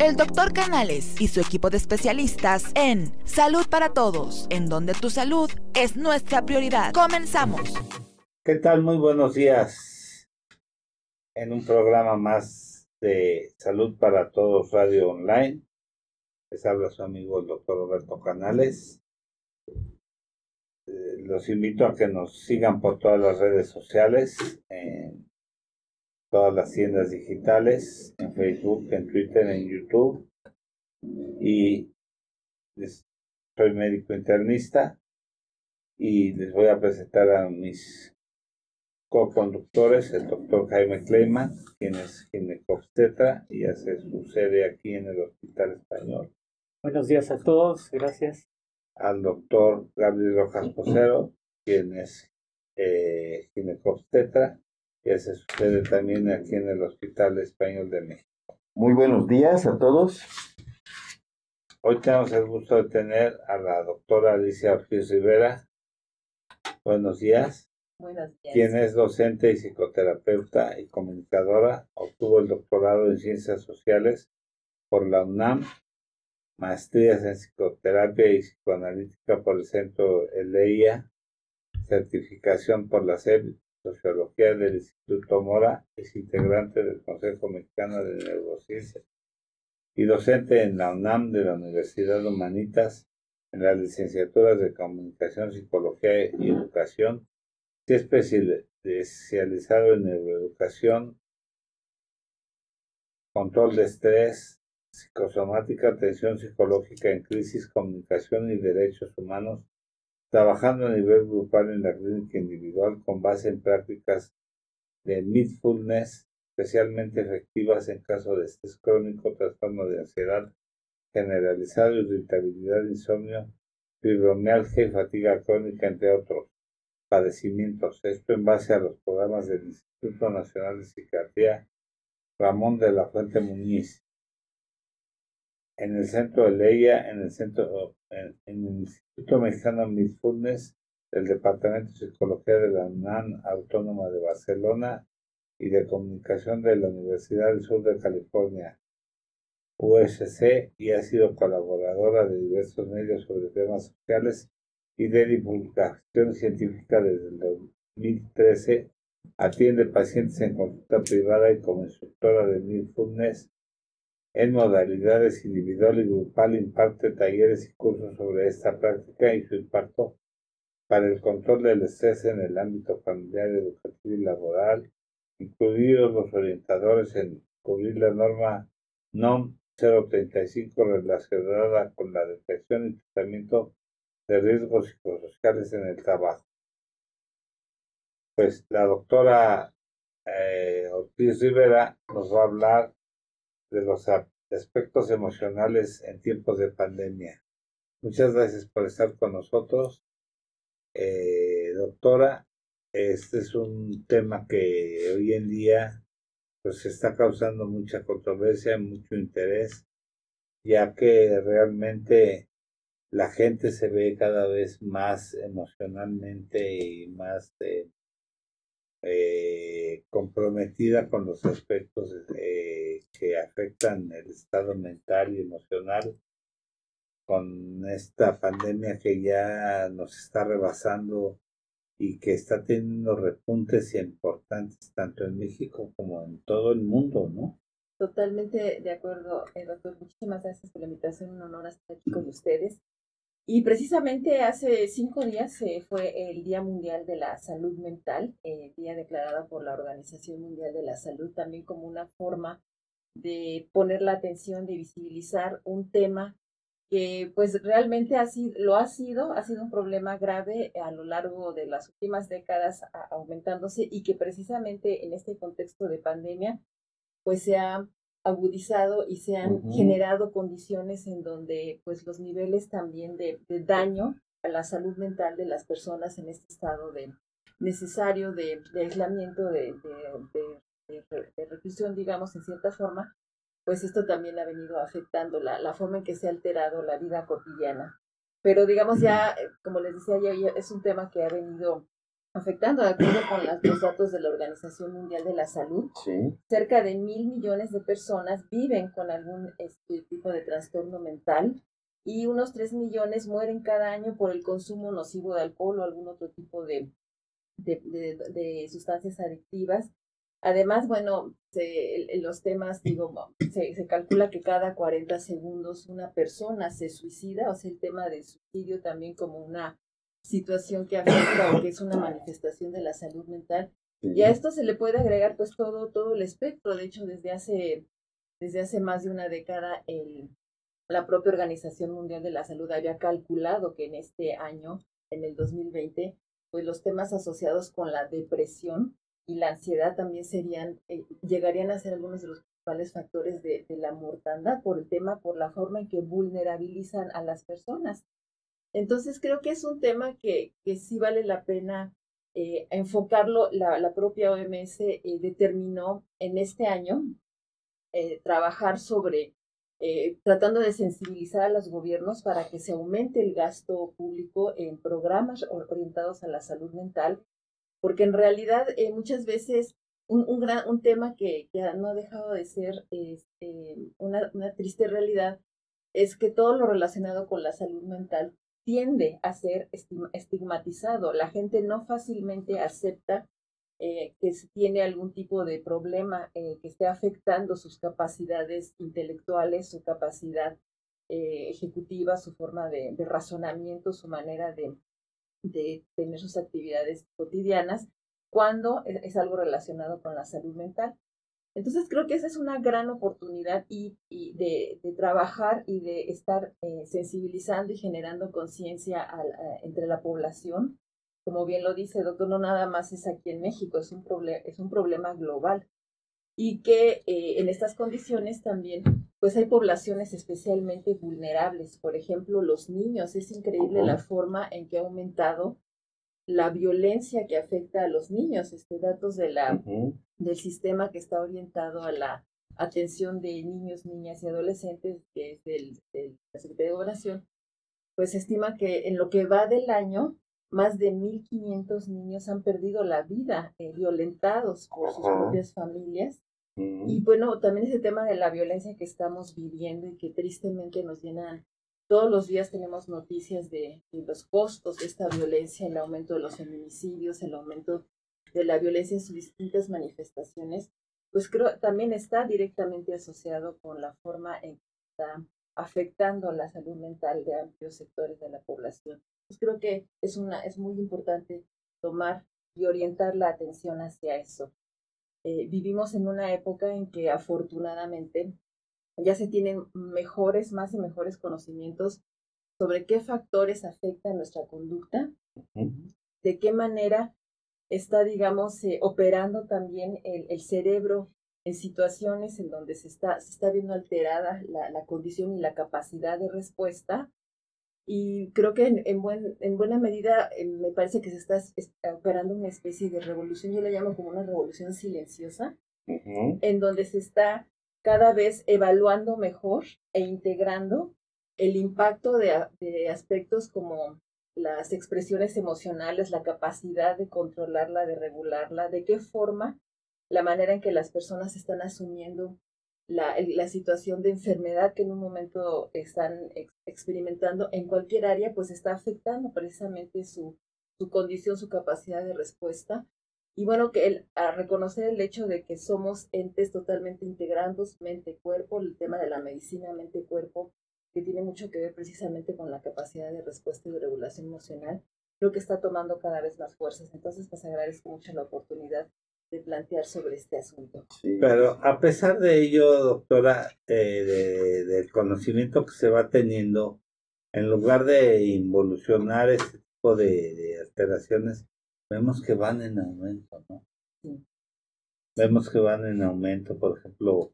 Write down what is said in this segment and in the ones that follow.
el doctor Canales y su equipo de especialistas en Salud para Todos, en donde tu salud es nuestra prioridad. Comenzamos. ¿Qué tal? Muy buenos días. En un programa más de Salud para Todos Radio Online. Les habla su amigo el doctor Roberto Canales. Eh, los invito a que nos sigan por todas las redes sociales, todas las tiendas digitales, en Facebook, en Twitter, en YouTube. Y soy médico internista y les voy a presentar a mis co-conductores, el doctor Jaime Kleiman, quien es ginecobstetra y hace su sede aquí en el Hospital Español. Buenos días a todos, gracias. Al doctor Gabriel Rojas Posero, quien es eh, ginecobstetra y hace su sede también aquí en el Hospital Español de México. Muy buenos días a todos. Hoy tenemos el gusto de tener a la doctora Alicia Ortiz Rivera. Buenos días. Buenos días. Quien es docente y psicoterapeuta y comunicadora, obtuvo el doctorado en Ciencias Sociales por la UNAM, maestrías en psicoterapia y psicoanalítica por el Centro ELEIA, certificación por la SEP, Sociología del Instituto Mora, es integrante del Consejo Mexicano de Neurociencia y docente en la UNAM de la Universidad Humanitas en las licenciaturas de Comunicación, Psicología y Educación. Especializado en neuroeducación, control de estrés, psicosomática, atención psicológica en crisis, comunicación y derechos humanos, trabajando a nivel grupal en la clínica individual con base en prácticas de mindfulness, especialmente efectivas en caso de estrés crónico, trastorno de ansiedad generalizado, irritabilidad, insomnio, fibromialgia y fatiga crónica, entre otros padecimientos, esto en base a los programas del Instituto Nacional de Psiquiatría Ramón de la Fuente Muñiz. En el centro de Leia, en el Instituto Mexicano de Mindfulness del Departamento de Psicología de la UNAM Autónoma de Barcelona y de Comunicación de la Universidad del Sur de California, USC, y ha sido colaboradora de diversos medios sobre temas sociales y de divulgación científica desde el 2013. Atiende pacientes en consulta privada y como instructora de mindfulness en modalidades individual y grupal imparte talleres y cursos sobre esta práctica y su impacto para el control del estrés en el ámbito familiar, educativo y laboral, incluidos los orientadores en cubrir la norma NOM 035 relacionada con la detección y tratamiento de riesgos psicosociales en el trabajo. Pues la doctora eh, Ortiz Rivera nos va a hablar de los aspectos emocionales en tiempos de pandemia. Muchas gracias por estar con nosotros. Eh, doctora, este es un tema que hoy en día pues está causando mucha controversia, mucho interés, ya que realmente la gente se ve cada vez más emocionalmente y más eh, eh, comprometida con los aspectos eh, que afectan el estado mental y emocional con esta pandemia que ya nos está rebasando y que está teniendo repuntes importantes tanto en México como en todo el mundo, ¿no? Totalmente de acuerdo, doctor. Muchísimas gracias por la invitación. Un honor estar aquí con ustedes. Y precisamente hace cinco días eh, fue el Día Mundial de la Salud Mental, eh, día declarado por la Organización Mundial de la Salud, también como una forma de poner la atención, de visibilizar un tema que pues realmente ha sido, lo ha sido, ha sido un problema grave a lo largo de las últimas décadas aumentándose y que precisamente en este contexto de pandemia pues se ha agudizado y se han generado condiciones en donde pues los niveles también de, daño a la salud mental de las personas en este estado de necesario de, aislamiento, de, de, reclusión, digamos, en cierta forma, pues esto también ha venido afectando la, la forma en que se ha alterado la vida cotidiana. Pero digamos ya, eh, como les decía, ya, es un tema que ha venido afectando, de acuerdo con los datos de la Organización Mundial de la Salud, cerca de mil millones de personas viven con algún este, tipo de trastorno mental y unos tres millones mueren cada año por el consumo nocivo de alcohol o algún otro tipo de, de, sustancias adictivas. Además, bueno, en los temas, digo, se, se, calcula que cada 40 segundos una persona se suicida, o sea, el tema del suicidio también como una situación que afecta o que es una manifestación de la salud mental. Y a esto se le puede agregar pues todo, todo el espectro. De hecho, desde hace, desde hace más de una década, el, la propia Organización Mundial de la Salud había calculado que en este año, en el 2020, pues los temas asociados con la depresión y la ansiedad también serían, eh, llegarían a ser algunos de los principales factores de, de la mortandad por el tema, por la forma en que vulnerabilizan a las personas. Entonces creo que es un tema que, que sí vale la pena eh, enfocarlo. La, la, propia OMS eh, determinó en este año eh, trabajar sobre tratando de sensibilizar a los gobiernos para que se aumente el gasto público en programas orientados a la salud mental, porque en realidad muchas veces un, un, gran, un tema que, que, no ha dejado de ser una, una triste realidad es que todo lo relacionado con la salud mental tiende a ser estigmatizado. La gente no fácilmente acepta eh, que tiene algún tipo de problema eh, que esté afectando sus capacidades intelectuales, su capacidad eh, ejecutiva, su forma de, razonamiento, su manera de, tener sus actividades cotidianas, cuando es algo relacionado con la salud mental. Entonces creo que esa es una gran oportunidad y, de, trabajar y de estar eh, sensibilizando y generando conciencia entre la población. Como bien lo dice, doctor, no nada más es aquí en México, es un, es un problema global. Y que eh, en estas condiciones también, pues hay poblaciones especialmente vulnerables. Por ejemplo, los niños. Es increíble la forma en que ha aumentado la violencia que afecta a los niños, este, datos de la, del sistema que está orientado a la atención de niños, niñas y adolescentes, que es del, la Secretaría de Gobernación, pues estima que en lo que va del año, más de 1.500 niños han perdido la vida eh, violentados por sus propias familias. Y bueno, también ese tema de la violencia que estamos viviendo y que tristemente nos llenan todos los días tenemos noticias de, los costos de esta violencia, el aumento de los feminicidios, el aumento de la violencia en sus distintas manifestaciones, pues creo también está directamente asociado con la forma en que está afectando la salud mental de amplios sectores de la población. Pues creo que es, una, es muy importante tomar y orientar la atención hacia eso. Eh, vivimos en una época en que afortunadamente ya se tienen mejores, más y mejores conocimientos sobre qué factores afectan nuestra conducta, de qué manera está, digamos, eh, operando también el, cerebro en situaciones en donde se está, se está viendo alterada la, condición y la capacidad de respuesta. Y creo que en, en, buen, en buena medida eh, me parece que se está operando una especie de revolución, yo la llamo como una revolución silenciosa, en donde se está cada vez evaluando mejor e integrando el impacto de, aspectos como las expresiones emocionales, la capacidad de controlarla, de regularla, de qué forma la manera en que las personas están asumiendo la, la situación de enfermedad que en un momento están experimentando en cualquier área, pues está afectando precisamente su, su condición, su capacidad de respuesta. Y bueno, que el, a reconocer el hecho de que somos entes totalmente integrados, mente-cuerpo, el tema de la medicina mente-cuerpo, que tiene mucho que ver precisamente con la capacidad de respuesta y de regulación emocional, creo que está tomando cada vez más fuerzas. Entonces, pues agradezco mucho la oportunidad de plantear sobre este asunto. Pero a pesar de ello, doctora, eh, del conocimiento que se va teniendo, en lugar de involucionar este tipo de alteraciones, vemos que van en aumento, ¿no? Vemos que van en aumento, por ejemplo,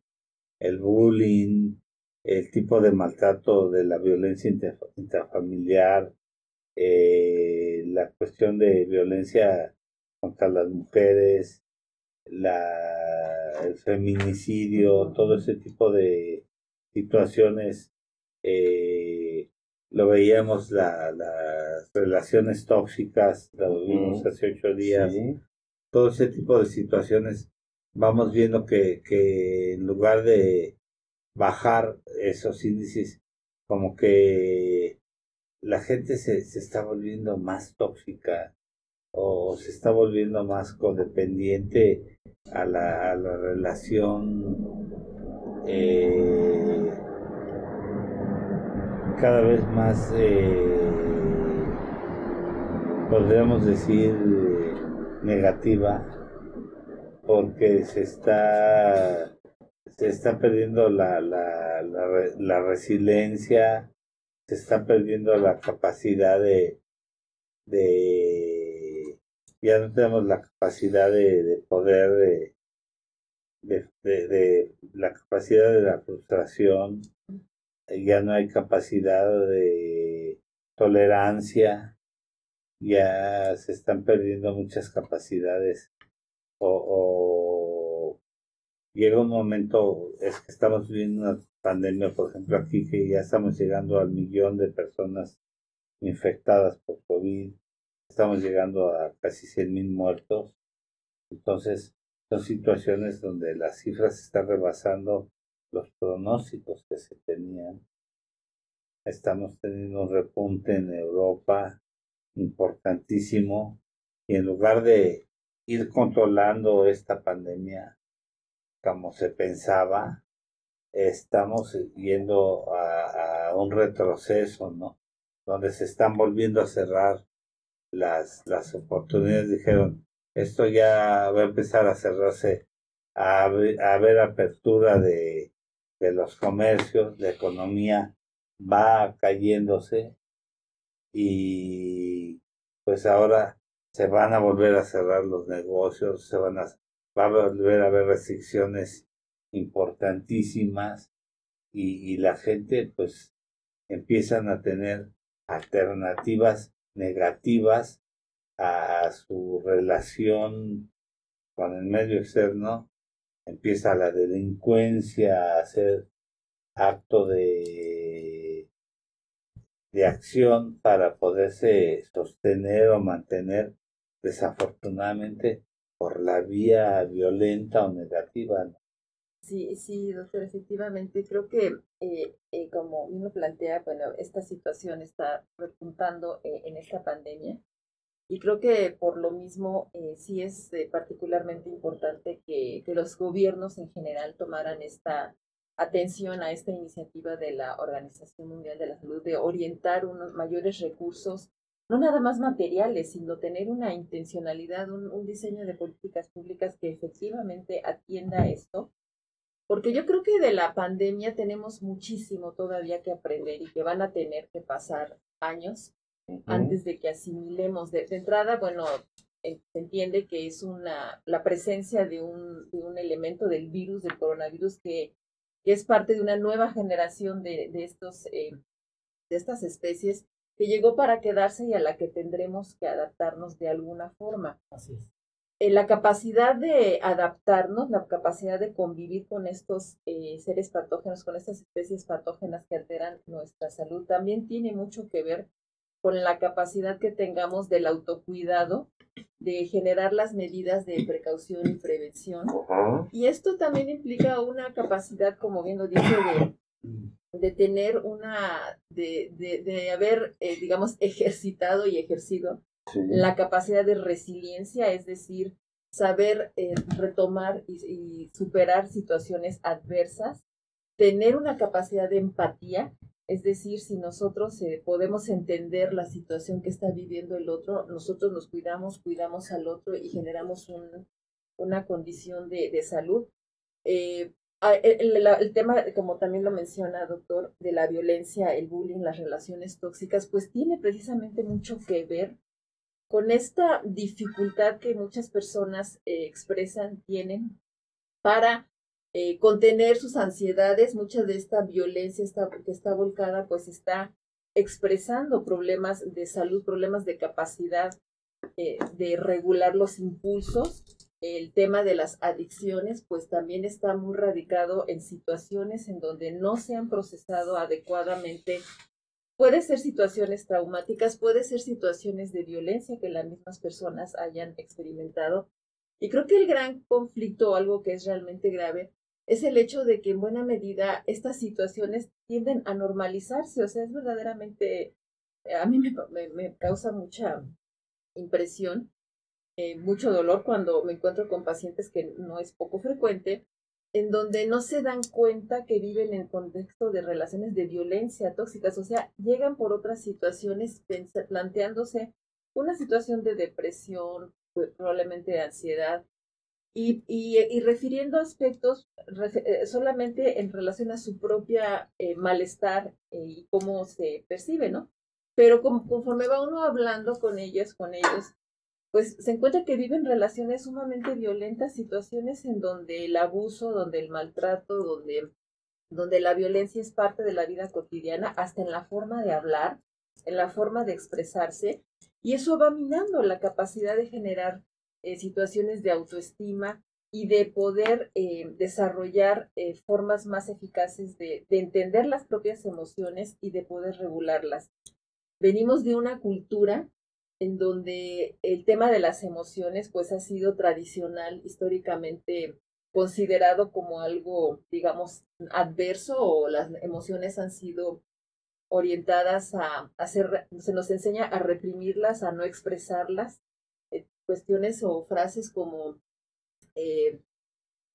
el bullying, el tipo de maltrato de la violencia intrafamiliar, eh, la cuestión de violencia contra las mujeres, la, el feminicidio, todo ese tipo de situaciones eh, lo veíamos, la, las relaciones tóxicas, lo vimos hace ocho días, todo ese tipo de situaciones, vamos viendo que, que en lugar de bajar esos índices, como que la gente se, se está volviendo más tóxica o se está volviendo más codependiente a la, a la relación eh, cada vez más, eh, podríamos decir, negativa, porque se está se está perdiendo la, la, la, resiliencia, se está perdiendo la capacidad de, de ya no tenemos la capacidad de, poder de, de, la capacidad de la frustración, ya no hay capacidad de tolerancia, ya se están perdiendo muchas capacidades o, llega un momento, es que estamos viviendo una pandemia, por ejemplo, aquí que ya estamos llegando al millón de personas infectadas por COVID, estamos llegando a casi 100 mil muertos, entonces son situaciones donde las cifras están rebasando los pronósticos que se tenían. Estamos teniendo un repunte en Europa importantísimo y en lugar de ir controlando esta pandemia como se pensaba, estamos yendo a, un retroceso, ¿no? Donde se están volviendo a cerrar las, las oportunidades. Dijeron, esto ya va a empezar a cerrarse, a, a haber apertura de, de los comercios, la economía va cayéndose y pues ahora se van a volver a cerrar los negocios, se van a, va a volver a haber restricciones importantísimas y, la gente pues empiezan a tener alternativas negativas a su relación con el medio externo. Empieza la delincuencia a hacer acto de, de acción para poderse sostener o mantener desafortunadamente por la vía violenta o negativa. Sí, sí, doctor, efectivamente, creo que eh, eh, como uno plantea, bueno, esta situación está repuntando eh, en esta pandemia y creo que por lo mismo eh, sí es eh, particularmente importante que, que, los gobiernos en general tomaran esta atención a esta iniciativa de la Organización Mundial de la Salud de orientar unos mayores recursos, no nada más materiales, sino tener una intencionalidad, un, un diseño de políticas públicas que efectivamente atienda esto. Porque yo creo que de la pandemia tenemos muchísimo todavía que aprender y que van a tener que pasar años antes de que asimilemos. De, entrada, bueno, se entiende que es una, la presencia de un, de un elemento del virus, del coronavirus, que, es parte de una nueva generación de, de, estos, eh, de estas especies que llegó para quedarse y a la que tendremos que adaptarnos de alguna forma. Así es. Eh, la capacidad de adaptarnos, la capacidad de convivir con estos eh, seres patógenos, con estas especies patógenas que alteran nuestra salud, también tiene mucho que ver con la capacidad que tengamos del autocuidado, de generar las medidas de precaución y prevención. Y esto también implica una capacidad, como bien lo dije, de, de tener una, de, de, haber, eh, digamos, ejercitado y ejercido la capacidad de resiliencia, es decir, saber eh, retomar y, y superar situaciones adversas, tener una capacidad de empatía es decir, si nosotros eh, podemos entender la situación que está viviendo el otro, nosotros nos cuidamos, cuidamos al otro y generamos un, una condición de, de salud. Eh, el, el, tema, como también lo menciona, doctor, de la violencia, el bullying, las relaciones tóxicas, pues tiene precisamente mucho que ver con esta dificultad que muchas personas eh, expresan, tienen para eh, contener sus ansiedades, mucha de esta violencia está, que está volcada, pues está expresando problemas de salud, problemas de capacidad eh, de regular los impulsos. El tema de las adicciones, pues también está muy radicado en situaciones en donde no se han procesado adecuadamente puede ser situaciones traumáticas, puede ser situaciones de violencia que las mismas personas hayan experimentado. Y creo que el gran conflicto algo que es realmente grave es el hecho de que en buena medida estas situaciones tienden a normalizarse, o sea, es verdaderamente, a mí me, causa mucha impresión, eh, mucho dolor cuando me encuentro con pacientes que no es poco frecuente, en donde no se dan cuenta que viven en contexto de relaciones de violencia tóxicas, o sea, llegan por otras situaciones planteándose una situación de depresión, pues, probablemente de ansiedad, y, y, refiriendo aspectos eh, solamente en relación a su propia eh, malestar eh, y cómo se percibe, ¿no? Pero conforme va uno hablando con ellas, con ellos, pues se encuentra que viven relaciones sumamente violentas, situaciones en donde el abuso, donde el maltrato, donde, donde la violencia es parte de la vida cotidiana, hasta en la forma de hablar, en la forma de expresarse, y eso va minando la capacidad de generar eh, situaciones de autoestima y de poder eh, desarrollar eh, formas más eficaces de, de, entender las propias emociones y de poder regularlas. Venimos de una cultura en donde el tema de las emociones pues ha sido tradicional, históricamente considerado como algo, digamos, adverso o las emociones han sido orientadas a hacer, se nos enseña a reprimirlas, a no expresarlas cuestiones o frases como eh,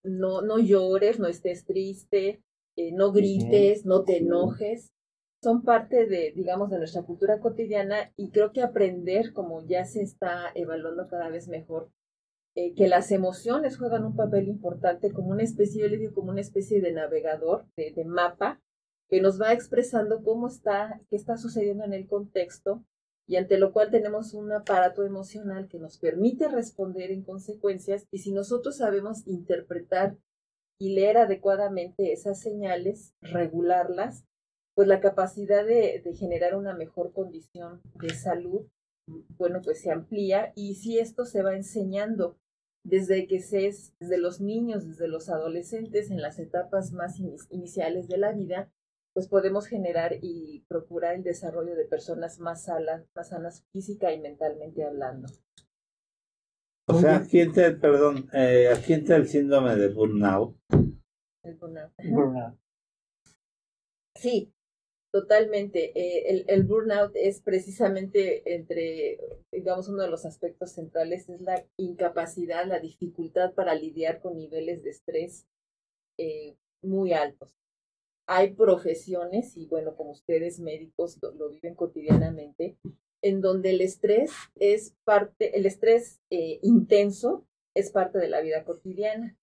no, no llores, no estés triste, eh, no grites, no te enojes, son parte de, digamos, de nuestra cultura cotidiana y creo que aprender, como ya se está evaluando cada vez mejor, eh, que las emociones juegan un papel importante como una especie, yo le digo como una especie de navegador, de, de mapa, que nos va expresando cómo está, qué está sucediendo en el contexto y ante lo cual tenemos un aparato emocional que nos permite responder en consecuencias y si nosotros sabemos interpretar y leer adecuadamente esas señales, regularlas, pues la capacidad de, generar una mejor condición de salud, bueno, pues se amplía y si esto se va enseñando desde que se es, desde los niños, desde los adolescentes, en las etapas más iniciales de la vida, pues podemos generar y procurar el desarrollo de personas más sanas, más sanas física y mentalmente hablando. O sea, aquí entra el, perdón, eh, aquí entra el síndrome de burnout. El burnout. Sí, totalmente. Eh, el, burnout es precisamente entre, digamos, uno de los aspectos centrales, es la incapacidad, la dificultad para lidiar con niveles de estrés eh, muy altos hay profesiones, y bueno, como ustedes médicos lo, viven cotidianamente, en donde el estrés es parte, el estrés eh, intenso es parte de la vida cotidiana.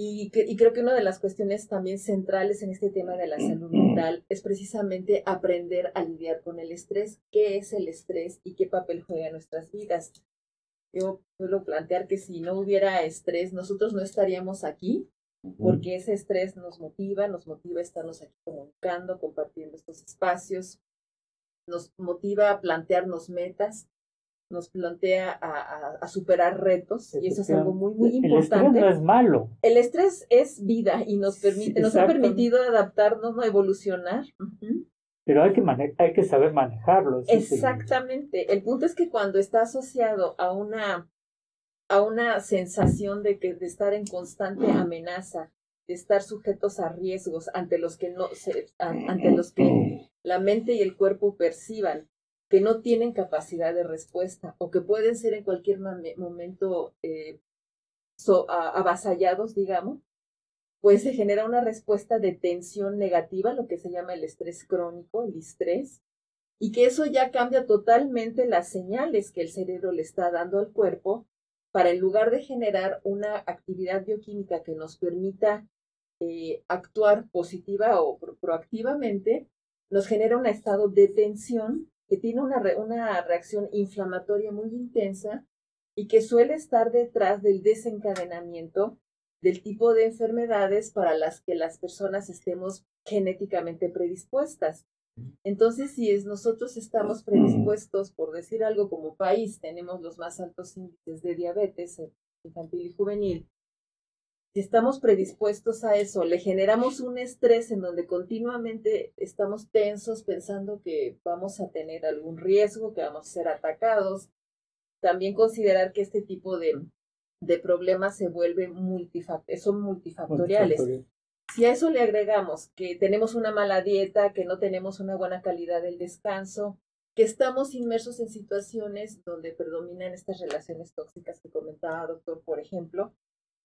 Y, y, creo que una de las cuestiones también centrales en este tema de la salud mental es precisamente aprender a lidiar con el estrés, qué es el estrés y qué papel juega en nuestras vidas. Yo suelo plantear que si no hubiera estrés, nosotros no estaríamos aquí porque ese estrés nos motiva, nos motiva a estarnos aquí comunicando, compartiendo estos espacios, nos motiva a plantearnos metas, nos plantea a, superar retos y eso es algo muy, muy importante. El estrés no es malo. El estrés es vida y nos permite, nos ha permitido adaptarnos, no evolucionar. Pero hay que, hay que saber manejarlo. Exactamente. El punto es que cuando está asociado a una a una sensación de que de estar en constante amenaza, de estar sujetos a riesgos ante los que no se, ante los que la mente y el cuerpo perciban que no tienen capacidad de respuesta o que pueden ser en cualquier momento eh, avasallados, digamos, pues se genera una respuesta de tensión negativa, lo que se llama el estrés crónico, el estrés, y que eso ya cambia totalmente las señales que el cerebro le está dando al cuerpo para en lugar de generar una actividad bioquímica que nos permita eh, actuar positiva o proactivamente, nos genera un estado de tensión que tiene una, una reacción inflamatoria muy intensa y que suele estar detrás del desencadenamiento del tipo de enfermedades para las que las personas estemos genéticamente predispuestas. Entonces, si es, nosotros estamos predispuestos, por decir algo como país, tenemos los más altos índices de diabetes infantil y juvenil, si estamos predispuestos a eso, le generamos un estrés en donde continuamente estamos tensos pensando que vamos a tener algún riesgo, que vamos a ser atacados. También considerar que este tipo de, de problemas se vuelven son multifactoriales. Si a eso le agregamos que tenemos una mala dieta, que no tenemos una buena calidad del descanso, que estamos inmersos en situaciones donde predominan estas relaciones tóxicas que comentaba doctor, por ejemplo,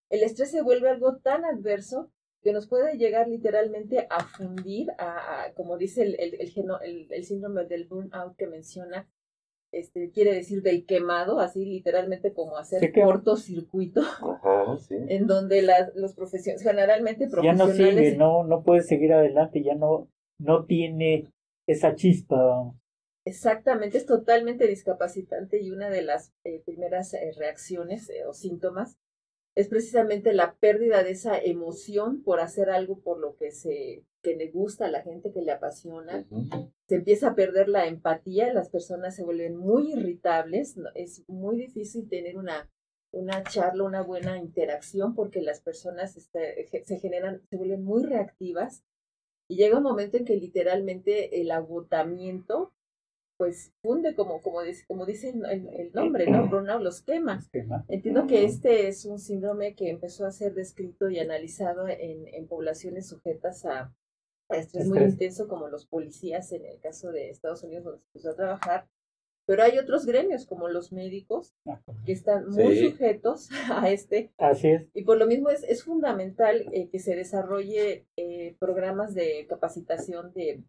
el estrés se vuelve algo tan adverso que nos puede llegar literalmente a fundir, a, como dice el, el, el, el, síndrome del burnout que menciona, este, quiere decir del quemado, así literalmente como hacer cortocircuito, en donde las, los profesionales, generalmente profesionales... Ya no sigue, no, no puede seguir adelante, ya no, no tiene esa chispa. Exactamente, es totalmente discapacitante y una de las eh, primeras eh, reacciones eh, o síntomas es precisamente la pérdida de esa emoción por hacer algo por lo que se que le gusta a la gente, que le apasiona. Se empieza a perder la empatía, las personas se vuelven muy irritables, es muy difícil tener una, una charla, una buena interacción porque las personas este, se generan, se vuelven muy reactivas. Y llega un momento en que literalmente el agotamiento pues funde como, como, dice, como dice el, nombre, ¿no? Burnout los quema. Entiendo que este es un síndrome que empezó a ser descrito y analizado en, en poblaciones sujetas a, estrés muy intenso como los policías en el caso de Estados Unidos donde se empezó a trabajar pero hay otros gremios, como los médicos, que están muy sujetos a este. Así es. Y por lo mismo es, es fundamental eh, que se desarrolle eh, programas de capacitación de,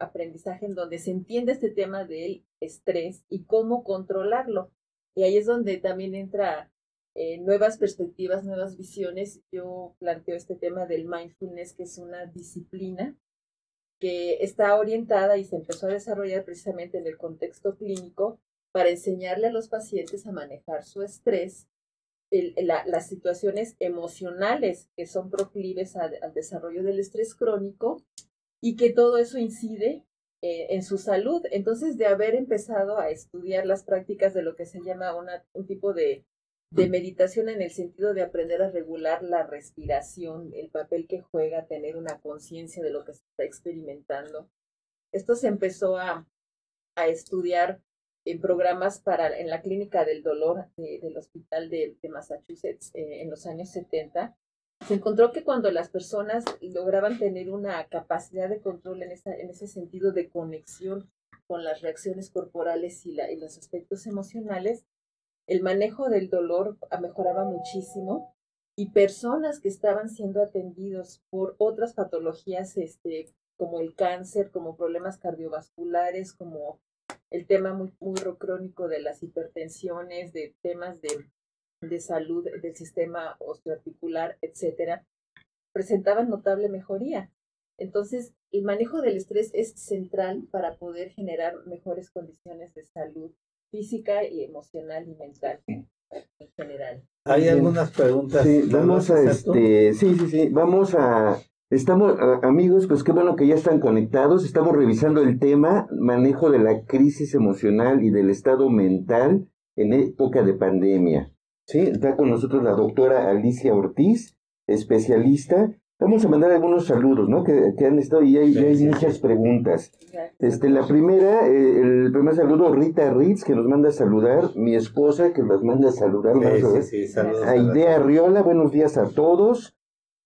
aprendizaje en donde se entienda este tema del estrés y cómo controlarlo. Y ahí es donde también entra eh, nuevas perspectivas, nuevas visiones. Yo planteo este tema del mindfulness, que es una disciplina que está orientada y se empezó a desarrollar precisamente en el contexto clínico para enseñarle a los pacientes a manejar su estrés, las situaciones emocionales que son proclives al desarrollo del estrés crónico y que todo eso incide eh, en su salud. Entonces, de haber empezado a estudiar las prácticas de lo que se llama un tipo de de meditación en el sentido de aprender a regular la respiración, el papel que juega tener una conciencia de lo que se está experimentando. Esto se empezó a, a estudiar en programas para en la clínica del dolor del hospital de, Massachusetts eh, en los años 70. Se encontró que cuando las personas lograban tener una capacidad de control en, esa, en ese sentido de conexión con las reacciones corporales y, la, y los aspectos emocionales, el manejo del dolor mejoraba muchísimo y personas que estaban siendo atendidos por otras patologías, este, como el cáncer, como problemas cardiovasculares, como el tema muy, muy crónico de las hipertensiones, de temas de, de salud del sistema osteoarticular, etcétera, presentaban notable mejoría. Entonces, el manejo del estrés es central para poder generar mejores condiciones de salud física y emocional y mental en general. Hay algunas preguntas. Sí, vamos a este, sí, sí, sí, vamos a Estamos, amigos, pues qué bueno que ya están conectados. Estamos revisando el tema manejo de la crisis emocional y del estado mental en época de pandemia. Sí, está con nosotros la doctora Alicia Ortiz, especialista Vamos a mandar algunos saludos, ¿no? Que, han estado y hay, hay muchas preguntas. Este, la primera, eh, el primer saludo, Rita Ritz, que nos manda a saludar, mi esposa, que nos manda a saludar. Sí, sí, saludos a Idea Arriola, buenos días a todos.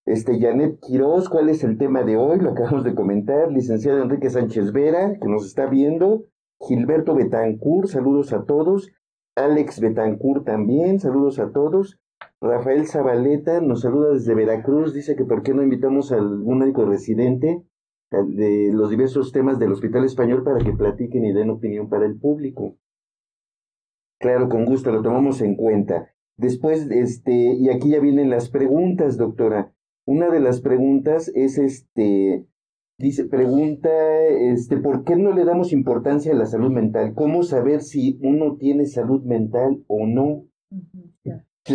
Este, Janet Quiroz, ¿cuál es el tema de hoy? Lo acabamos de comentar. Licenciado Enrique Sánchez Vera, que nos está viendo. Gilberto Betancourt, saludos a todos. Alex Betancourt también, saludos a todos. Rafael Zabaleta nos saluda desde Veracruz, dice que por qué no invitamos a algún médico residente de los diversos temas del Hospital Español para que platiquen y den opinión para el público. Claro, con gusto, lo tomamos en cuenta. Después, este, y aquí ya vienen las preguntas, doctora. Una de las preguntas es este, dice, pregunta, este, ¿por qué no le damos importancia a la salud mental? ¿Cómo saber si uno tiene salud mental o no?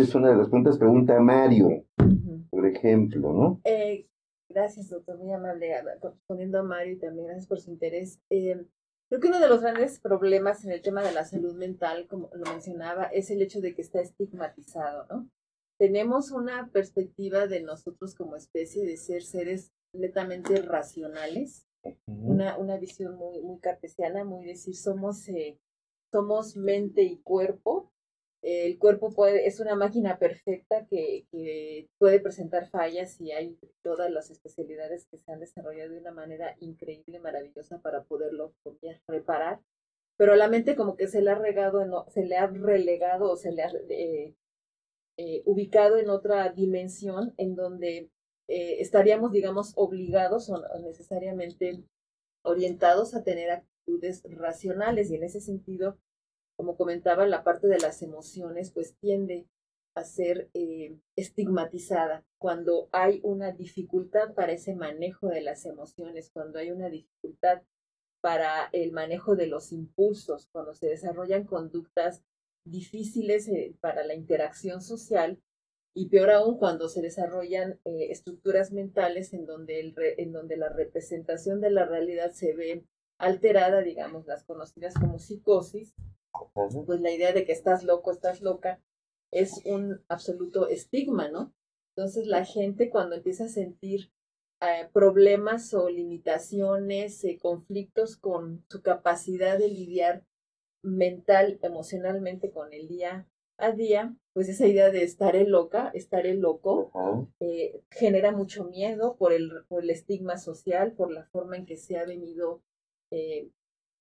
Es una de las preguntas, pregunta Mario, por ejemplo, ¿no? Eh, gracias, doctor, muy amable, respondiendo a Mario y también gracias por su interés. Eh, creo que uno de los grandes problemas en el tema de la salud mental, como lo mencionaba, es el hecho de que está estigmatizado, ¿no? tenemos una perspectiva de nosotros como especie de ser seres completamente racionales, una, una visión muy, muy cartesiana, muy decir, somos, eh, somos mente y cuerpo. El cuerpo puede, es una máquina perfecta que, que puede presentar fallas y hay todas las especialidades que se han desarrollado de una manera increíble, maravillosa para poderlo reparar. Pero a la mente como que se le ha regado, se le ha relegado o se le ha eh, eh, ubicado en otra dimensión en donde eh, estaríamos, digamos, obligados o necesariamente orientados a tener actitudes racionales y en ese sentido, como comentaba, la parte de las emociones pues tiende a ser eh, estigmatizada. Cuando hay una dificultad para ese manejo de las emociones, cuando hay una dificultad para el manejo de los impulsos, cuando se desarrollan conductas difíciles eh, para la interacción social y peor aún cuando se desarrollan eh, estructuras mentales en donde, el en donde la representación de la realidad se ve alterada, digamos, las conocidas como psicosis, pues la idea de que estás loco, estás loca, es un absoluto estigma, ¿no? Entonces la gente cuando empieza a sentir eh, problemas o limitaciones, conflictos con su capacidad de lidiar mental, emocionalmente con el día a día, pues esa idea de estaré loca, estaré loco, eh, genera mucho miedo por el, por el estigma social, por la forma en que se ha venido eh,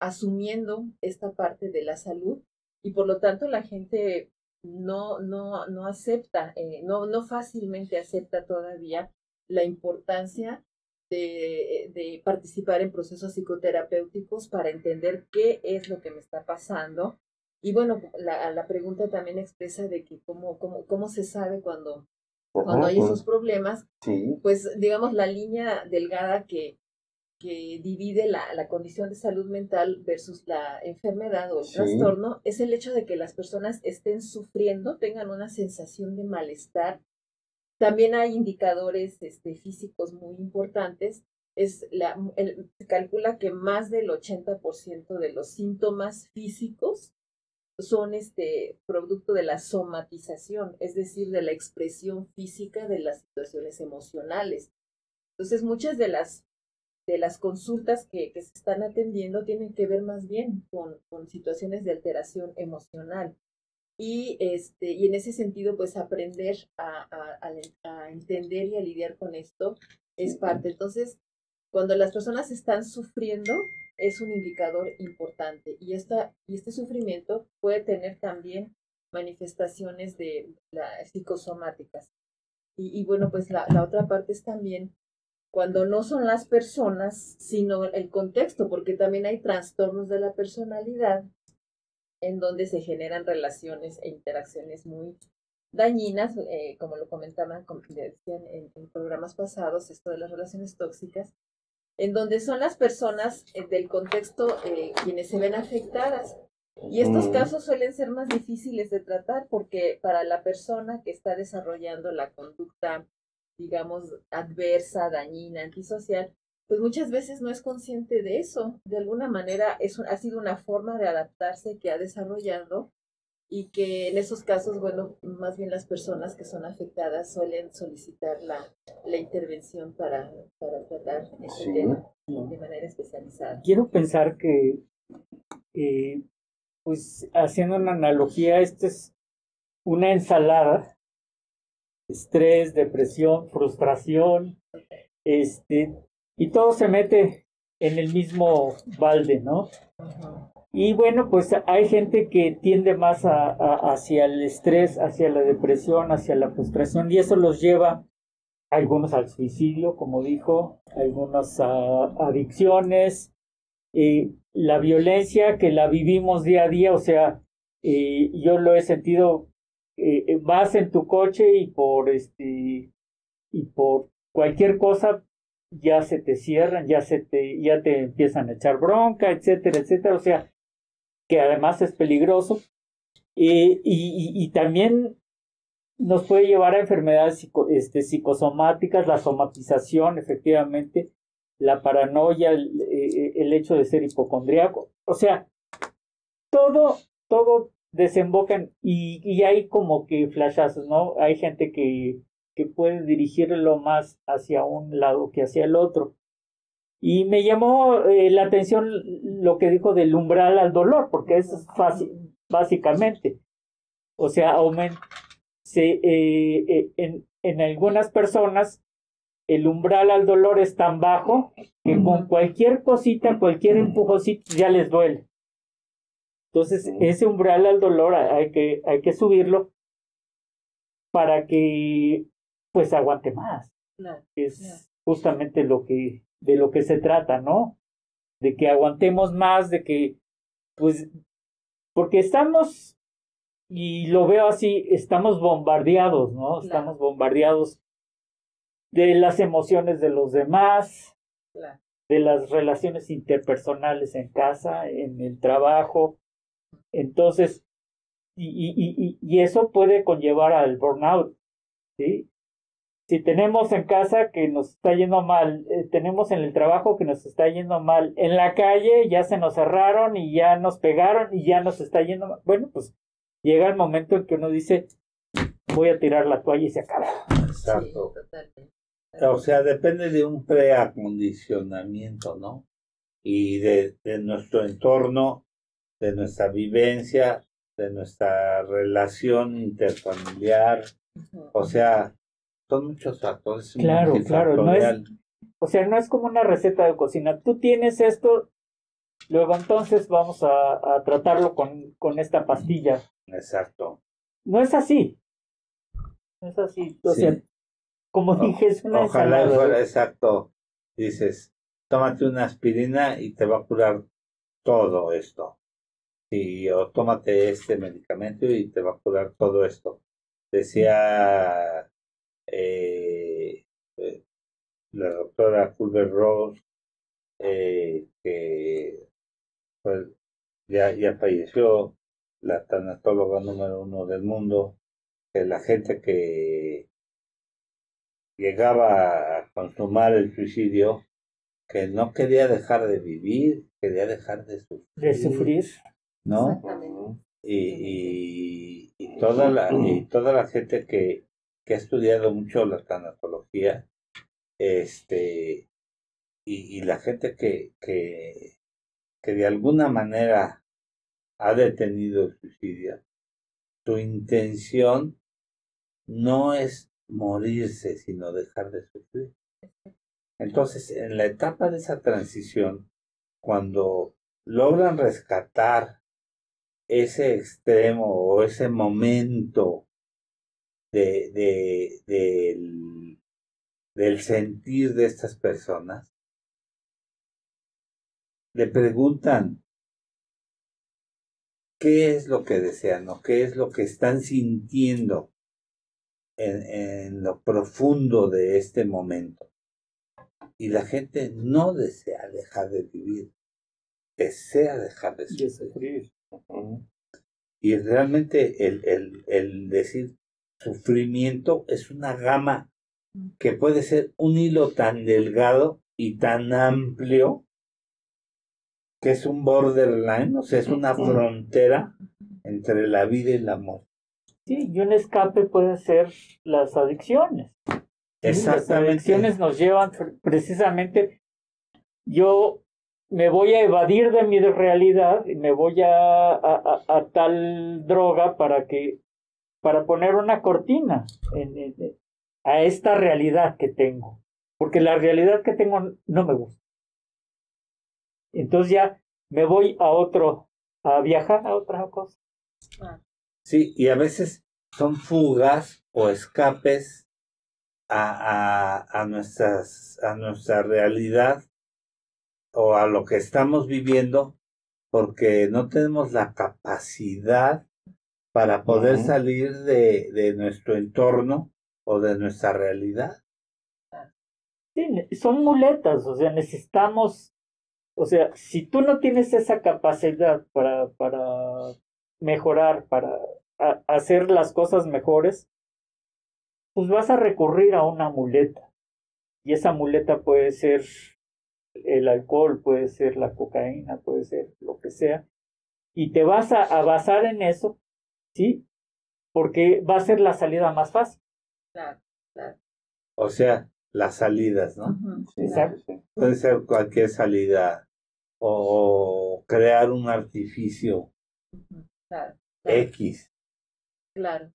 asumiendo esta parte de la salud y por lo tanto la gente no, no, no acepta, eh, no, no fácilmente acepta todavía la importancia de, participar en procesos psicoterapéuticos para entender qué es lo que me está pasando. Y bueno, la, la pregunta también expresa de que cómo, cómo, cómo se sabe cuando, cuando hay esos problemas, pues digamos la línea delgada que, que divide la, la, condición de salud mental versus la enfermedad o el trastorno es el hecho de que las personas estén sufriendo, tengan una sensación de malestar también hay indicadores este, físicos muy importantes. Es la, se calcula que más del 80% de los síntomas físicos son este producto de la somatización, es decir, de la expresión física de las situaciones emocionales. Entonces, muchas de las, de las consultas que, que se están atendiendo tienen que ver más bien con, con situaciones de alteración emocional y, este, y en ese sentido, pues aprender a, a, entender y a lidiar con esto es parte. Entonces, cuando las personas están sufriendo, es un indicador importante y, esta, y este sufrimiento puede tener también manifestaciones de la, psicosomáticas. Y, y bueno, pues la, la otra parte es también cuando no son las personas, sino el contexto, porque también hay trastornos de la personalidad en donde se generan relaciones e interacciones muy dañinas, eh, como lo comentaban, como decían en, programas pasados, esto de las relaciones tóxicas, en donde son las personas eh, del contexto eh, quienes se ven afectadas. Y estos casos suelen ser más difíciles de tratar porque para la persona que está desarrollando la conducta, digamos, adversa, dañina, antisocial, pues muchas veces no es consciente de eso. De alguna manera es, ha sido una forma de adaptarse que ha desarrollado y que en esos casos, bueno, más bien las personas que son afectadas suelen solicitar la, la intervención para, para tratar este tema de manera especializada. Quiero pensar que, eh, pues haciendo una analogía, esta es una ensalada, estrés, depresión, frustración, este, y todo se mete en el mismo balde, ¿no? Y bueno, pues hay gente que tiende más hacia el estrés, hacia la depresión, hacia la frustración, y eso los lleva algunos al suicidio, como dijo, algunas a adicciones, y la violencia que la vivimos día a día, o sea, yo lo he sentido, eh, vas en tu coche y por este y por cualquier cosa ya se te cierran, ya se te, ya te empiezan a echar bronca, etcétera, etcétera. O sea, que además es peligroso. y, y, también nos puede llevar a enfermedades este, psicosomáticas, la somatización, efectivamente, la paranoia, el, eh, el hecho de ser hipocondriaco. O sea, todo, todo desembocan y, y hay como que flashazos, ¿no? Hay gente que, que puede dirigirlo más hacia un lado que hacia el otro. Y me llamó eh, la atención lo que dijo del umbral al dolor, porque es fácil, básicamente. O sea, se, eh, eh, en, en algunas personas el umbral al dolor es tan bajo que con cualquier cosita, cualquier empujocito ya les duele. Entonces, ese umbral al dolor hay que, hay que subirlo para que pues aguante más. es justamente lo que, de lo que se trata, ¿no? De que aguantemos más, de que, pues, porque estamos, y lo veo así, estamos bombardeados, ¿no? Estamos bombardeados de las emociones de los demás, de las relaciones interpersonales en casa, en el trabajo. Entonces, y, y, y, y eso puede conllevar al burnout, ¿sí? si tenemos en casa que nos está yendo mal, eh, tenemos en el trabajo que nos está yendo mal, en la calle ya se nos cerraron y ya nos pegaron y ya nos está yendo mal. Bueno, pues llega el momento en que uno dice, voy a tirar la toalla y se acaba. Exacto. o sea, depende de un preacondicionamiento, ¿no? Y de, de nuestro entorno, de nuestra vivencia, de nuestra relación interfamiliar. O sea, son muchos factores. Claro, claro. No es, o sea, no es como una receta de cocina. Tú tienes esto, luego entonces vamos a, a tratarlo con, con esta pastilla. Exacto. No es así. No es así. O sea, como dije, es una Ojalá fuera exacto. Dices, tómate una aspirina y te va a curar todo esto. Sí, o tómate este medicamento y te va a curar todo esto. Decía eh, eh, la doctora Culver Rose, eh, que pues, ya, ya falleció, la tanatóloga número uno del mundo, que la gente que llegaba a consumar el suicidio, que no quería dejar de vivir, quería dejar de sufrir. De sufrir. ¿No? Y, y, toda la, y toda la gente que, que ha estudiado mucho la tanatología, este, y, la gente que, que, que de alguna manera ha detenido el suicidio, su intención no es morirse, sino dejar de sufrir. Entonces, en la etapa de esa transición, cuando logran rescatar ese extremo o ese momento de, de, del, del sentir de estas personas, le preguntan qué es lo que desean o qué es lo que están sintiendo en, en, lo profundo de este momento. Y la gente no desea dejar de vivir, desea dejar de sufrir. Y realmente el, el, el decir sufrimiento es una gama que puede ser un hilo tan delgado y tan amplio que es un borderline, o sea, es una frontera entre la vida y la muerte. Sí, y un escape puede ser las adicciones. Exactamente. Las adicciones nos llevan precisamente, yo me voy a evadir de mi realidad y me voy a, a tal droga para que para poner una cortina a esta realidad que tengo, porque la realidad que tengo no me gusta. Entonces ya me voy a otro, a viajar a otra cosa. Sí, y a veces son fugas o escapes a, a, a, nuestras, a nuestra realidad o a lo que estamos viviendo porque no tenemos la capacidad para poder salir de, de nuestro entorno o de nuestra realidad. Sí, son muletas, o sea, necesitamos, o sea, si tú no tienes esa capacidad para, para mejorar, para hacer las cosas mejores, pues vas a recurrir a una muleta. Y esa muleta puede ser el alcohol, puede ser la cocaína, puede ser lo que sea. y te vas a, a basar en eso, ¿sí? Porque va a ser la salida más fácil. Claro, claro. O sea, las salidas, ¿no? Exacto. Puede ser cualquier salida o crear un artificio claro, X. claro.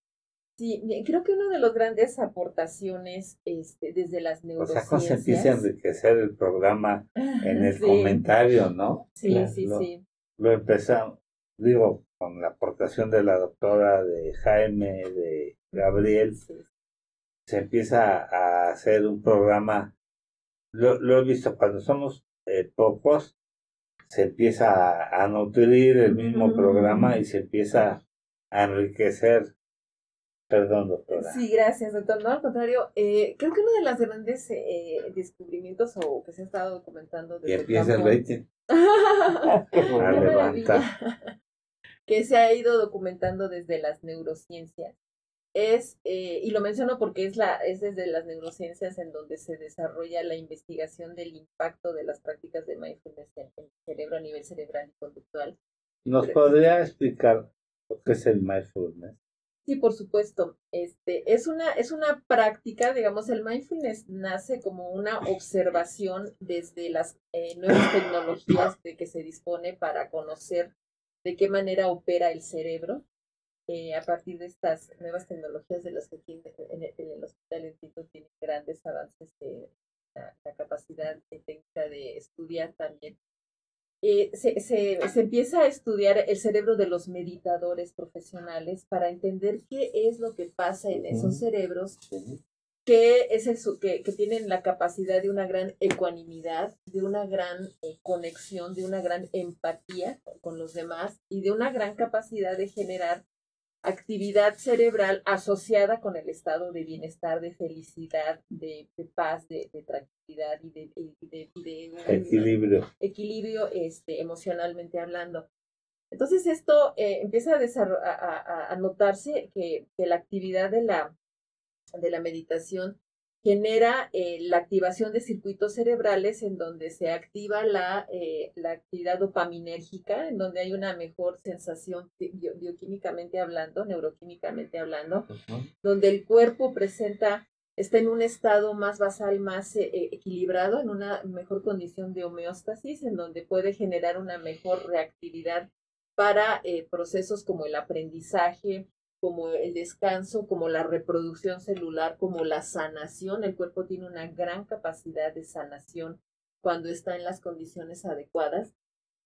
Sí, creo que una de las grandes aportaciones este, desde las O sea, cuando se neurociencias. empieza a enriquecer el programa en el Sí, comentario, ¿no? Sí, sí, lo- sí. Lo empezamos, digo, con la aportación de la doctora, de Jaime, de Gabriel, sí. se empieza a hacer un programa, lo, lo he visto cuando somos eh, pocos, se empieza a, a nutrir el mismo Mm. programa y se empieza a enriquecer. Perdón, doctora. Sí, gracias, doctor. No, al contrario, eh, creo que uno de los grandes eh, descubrimientos o que se ha estado documentando y desde empieza el campo- rating Qué Qué que se ha ido documentando desde las neurociencias. Es, eh, y lo menciono porque es, la, es desde las neurociencias en donde se desarrolla la investigación del impacto de las prácticas de mindfulness en el cerebro a nivel cerebral y conductual. ¿Nos podría explicar lo que es el mindfulness? Sí, por supuesto. Este, es, una, es una práctica, digamos, el mindfulness nace como una observación desde las eh, nuevas tecnologías de que se dispone para conocer de qué manera opera el cerebro. eh, a partir de estas nuevas tecnologías de las que aquí en, el- en el Hospital del Tito tiene grandes avances de la, capacidad técnica de estudiar también eh, se, se, se empieza a estudiar el cerebro de los meditadores profesionales para entender qué es lo que pasa en esos cerebros que, es eso, que, que tienen la capacidad de una gran ecuanimidad, de una gran eh, conexión, de una gran empatía con los demás y de una gran capacidad de generar actividad cerebral asociada con el estado de bienestar, de felicidad, de, de paz, de, de tranquilidad y de, y de, y de un- Equilibrio. equilibrio este, emocionalmente hablando. Entonces esto eh, empieza a, a- a notarse que, que la actividad de la, de la meditación genera eh, la activación de circuitos cerebrales en donde se activa la, eh, la actividad dopaminérgica, en donde hay una mejor sensación bi- bio- bioquímicamente hablando, neuroquímicamente hablando, donde el cuerpo presenta, está en un estado más basal, más eh, equilibrado, en una mejor condición de homeostasis, en donde puede generar una mejor reactividad para procesos como el aprendizaje, como el descanso, como la reproducción celular, como la sanación. El cuerpo tiene una gran capacidad de sanación cuando está en las condiciones adecuadas.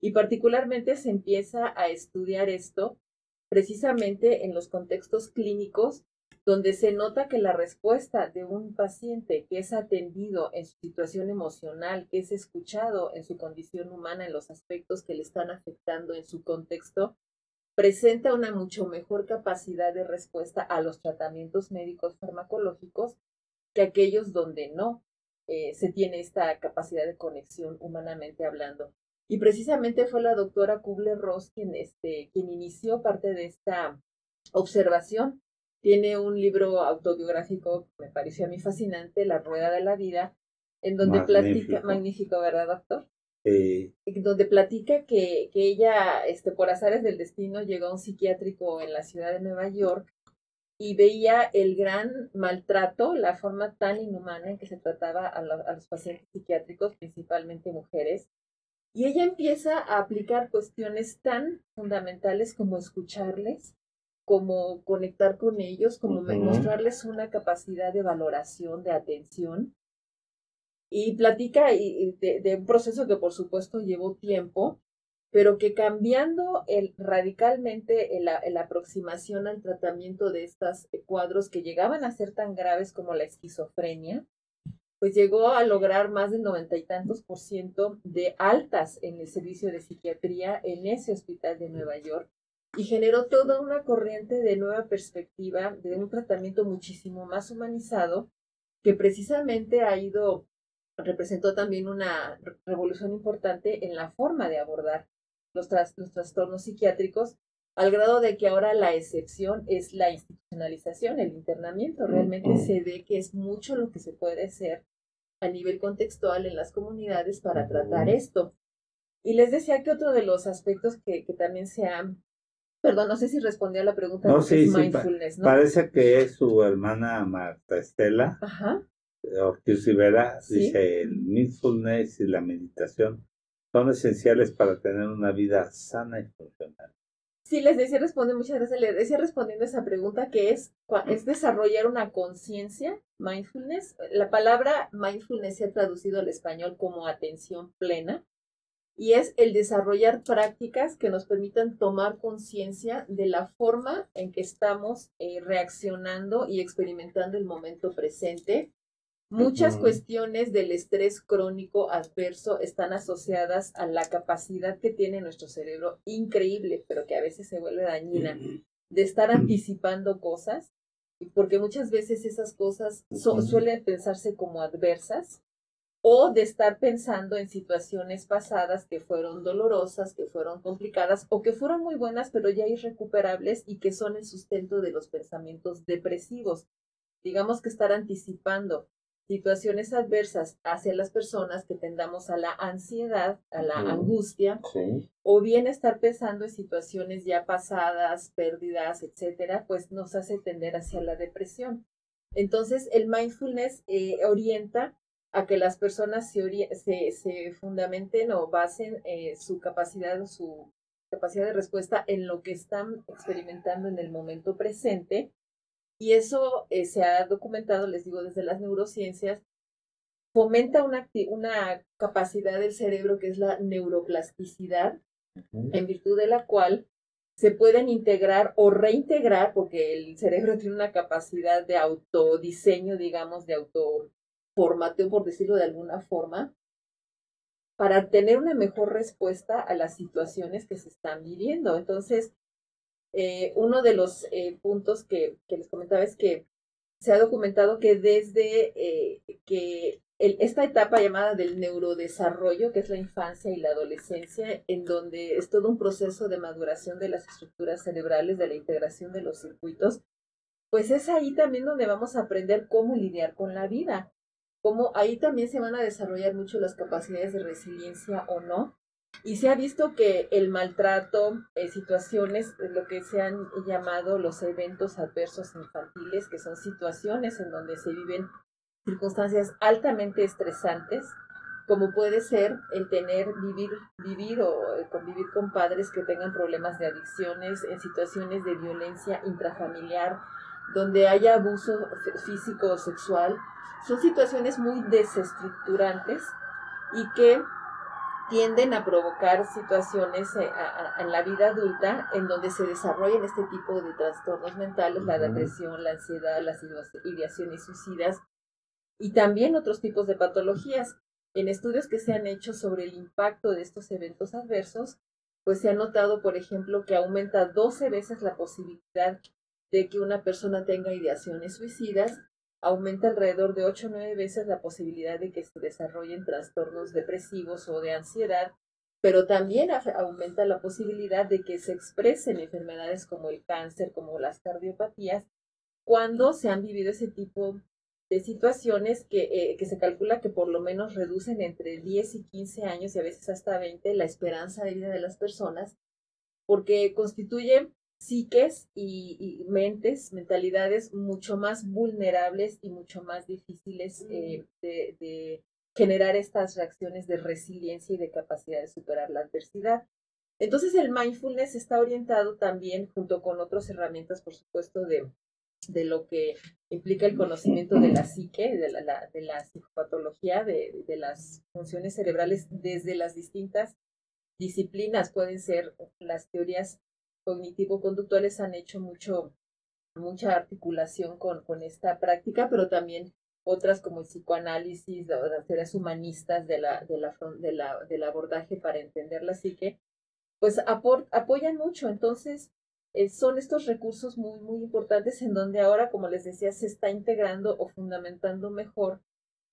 Y particularmente se empieza a estudiar esto precisamente en los contextos clínicos donde se nota que la respuesta de un paciente que es atendido en su situación emocional, que es escuchado en su condición humana, en los aspectos que le están afectando en su contexto, presenta una mucho mejor capacidad de respuesta a los tratamientos médicos farmacológicos que aquellos donde no eh, se tiene esta capacidad de conexión humanamente hablando. Y precisamente fue la doctora Kubler-Ross quien, este, quien inició parte de esta observación. Tiene un libro autobiográfico que me pareció a mí fascinante, La Rueda de la Vida, en donde platica, Magnífico. magnífico, ¿verdad, doctor? Eh, donde platica que, que ella, este, por azares del destino, llegó a un psiquiátrico en la ciudad de Nueva York y veía el gran maltrato, la forma tan inhumana en que se trataba a, lo- a los pacientes psiquiátricos, principalmente mujeres. Y ella empieza a aplicar cuestiones tan fundamentales como escucharles, como conectar con ellos, como mostrarles una capacidad de valoración, de atención. Y platica de, un proceso que por supuesto llevó tiempo, pero que cambiando el, radicalmente el- la aproximación al tratamiento de estos cuadros que llegaban a ser tan graves como la esquizofrenia, pues llegó a lograr más del noventa y tantos por ciento de altas en el servicio de psiquiatría en ese hospital de Nueva York y generó toda una corriente de nueva perspectiva, de un tratamiento muchísimo más humanizado, que precisamente ha ido, representó también una re- revolución importante en la forma de abordar los, tras- los trastornos psiquiátricos, al grado de que ahora la excepción es la institucionalización, el internamiento. Realmente se ve que es mucho lo que se puede hacer a nivel contextual en las comunidades para tratar esto. Y les decía que otro de los aspectos que, que también se han Perdón, no sé si respondió a la pregunta no, de sí, es sí, mindfulness, ¿no? Parece que es su hermana Marta Estela Ajá. Ortiz Rivera. Sí. Dice, el mindfulness y la meditación son esenciales para tener una vida sana y funcional. Sí, les decía, responde, muchas gracias, les decía respondiendo a esa pregunta que es, es desarrollar una conciencia, mindfulness. La palabra mindfulness se ha traducido al español como atención plena y es el desarrollar prácticas que nos permitan tomar conciencia de la forma en que estamos eh, reaccionando y experimentando el momento presente. Muchas cuestiones del estrés crónico adverso están asociadas a la capacidad que tiene nuestro cerebro, increíble, pero que a veces se vuelve dañina, de estar anticipando cosas, porque muchas veces esas cosas so- suelen pensarse como adversas, o de estar pensando en situaciones pasadas que fueron dolorosas, que fueron complicadas, o que fueron muy buenas, pero ya irrecuperables y que son el sustento de los pensamientos depresivos. Digamos que estar anticipando situaciones adversas hacia las personas que tendamos a la ansiedad, a la angustia, Sí. o bien estar pensando en situaciones ya pasadas, pérdidas, etcétera, pues nos hace tender hacia la depresión. Entonces, el mindfulness eh, orienta a que las personas se, se, se fundamenten o basen eh, su capacidad, su capacidad de respuesta en lo que están experimentando en el momento presente. Y eso eh, se ha documentado, les digo, desde las neurociencias, fomenta una, una capacidad del cerebro que es la neuroplasticidad, en virtud de la cual se pueden integrar o reintegrar, porque el cerebro tiene una capacidad de autodiseño, digamos, de autoformateo, por decirlo de alguna forma, para tener una mejor respuesta a las situaciones que se están viviendo. Entonces, eh, uno de los eh, puntos que, les comentaba es que se ha documentado que desde eh, que esta etapa llamada del neurodesarrollo, que es la infancia y la adolescencia, en donde es todo un proceso de maduración de las estructuras cerebrales, de la integración de los circuitos, pues es ahí también donde vamos a aprender cómo lidiar con la vida, cómo ahí también se van a desarrollar mucho las capacidades de resiliencia o no. Y se ha visto que el maltrato, eh, situaciones, lo que se han llamado los eventos adversos infantiles, que son situaciones en donde se viven circunstancias altamente estresantes, como puede ser el tener, vivir, vivir o eh, convivir con padres que tengan problemas de adicciones, en situaciones de violencia intrafamiliar, donde haya abuso físico o sexual, son situaciones muy desestructurantes y que tienden a provocar situaciones eh, en la vida adulta en donde se desarrollan este tipo de trastornos mentales, la depresión, la ansiedad, las ideaciones suicidas y también otros tipos de patologías. En estudios que se han hecho sobre el impacto de estos eventos adversos, pues se ha notado, por ejemplo, que aumenta 12 veces la posibilidad de que una persona tenga ideaciones suicidas, aumenta alrededor de 8 o 9 veces la posibilidad de que se desarrollen trastornos depresivos o de ansiedad, pero también aumenta la posibilidad de que se expresen enfermedades como el cáncer, como las cardiopatías, cuando se han vivido ese tipo de situaciones que, eh, que se calcula que por lo menos reducen entre 10 y 15 años y a veces hasta 20 la esperanza de vida de las personas, porque constituyen psiques y, y mentes, mentalidades mucho más vulnerables y mucho más difíciles eh, de, de generar estas reacciones de resiliencia y de capacidad de superar la adversidad. Entonces el mindfulness está orientado también, junto con otras herramientas, por supuesto, de, de lo que implica el conocimiento de la psique, de la, la- de la psicopatología, de, de las funciones cerebrales desde las distintas disciplinas. Pueden ser las teorías cognitivo-conductuales han hecho mucho, mucha articulación con, con esta práctica, pero también otras como el psicoanálisis, la- las teorías humanistas de la, de la, de la, del abordaje para entender la psique, pues apoyan mucho. Entonces, eh, son estos recursos muy, muy importantes en donde ahora, como les decía, se está integrando o fundamentando mejor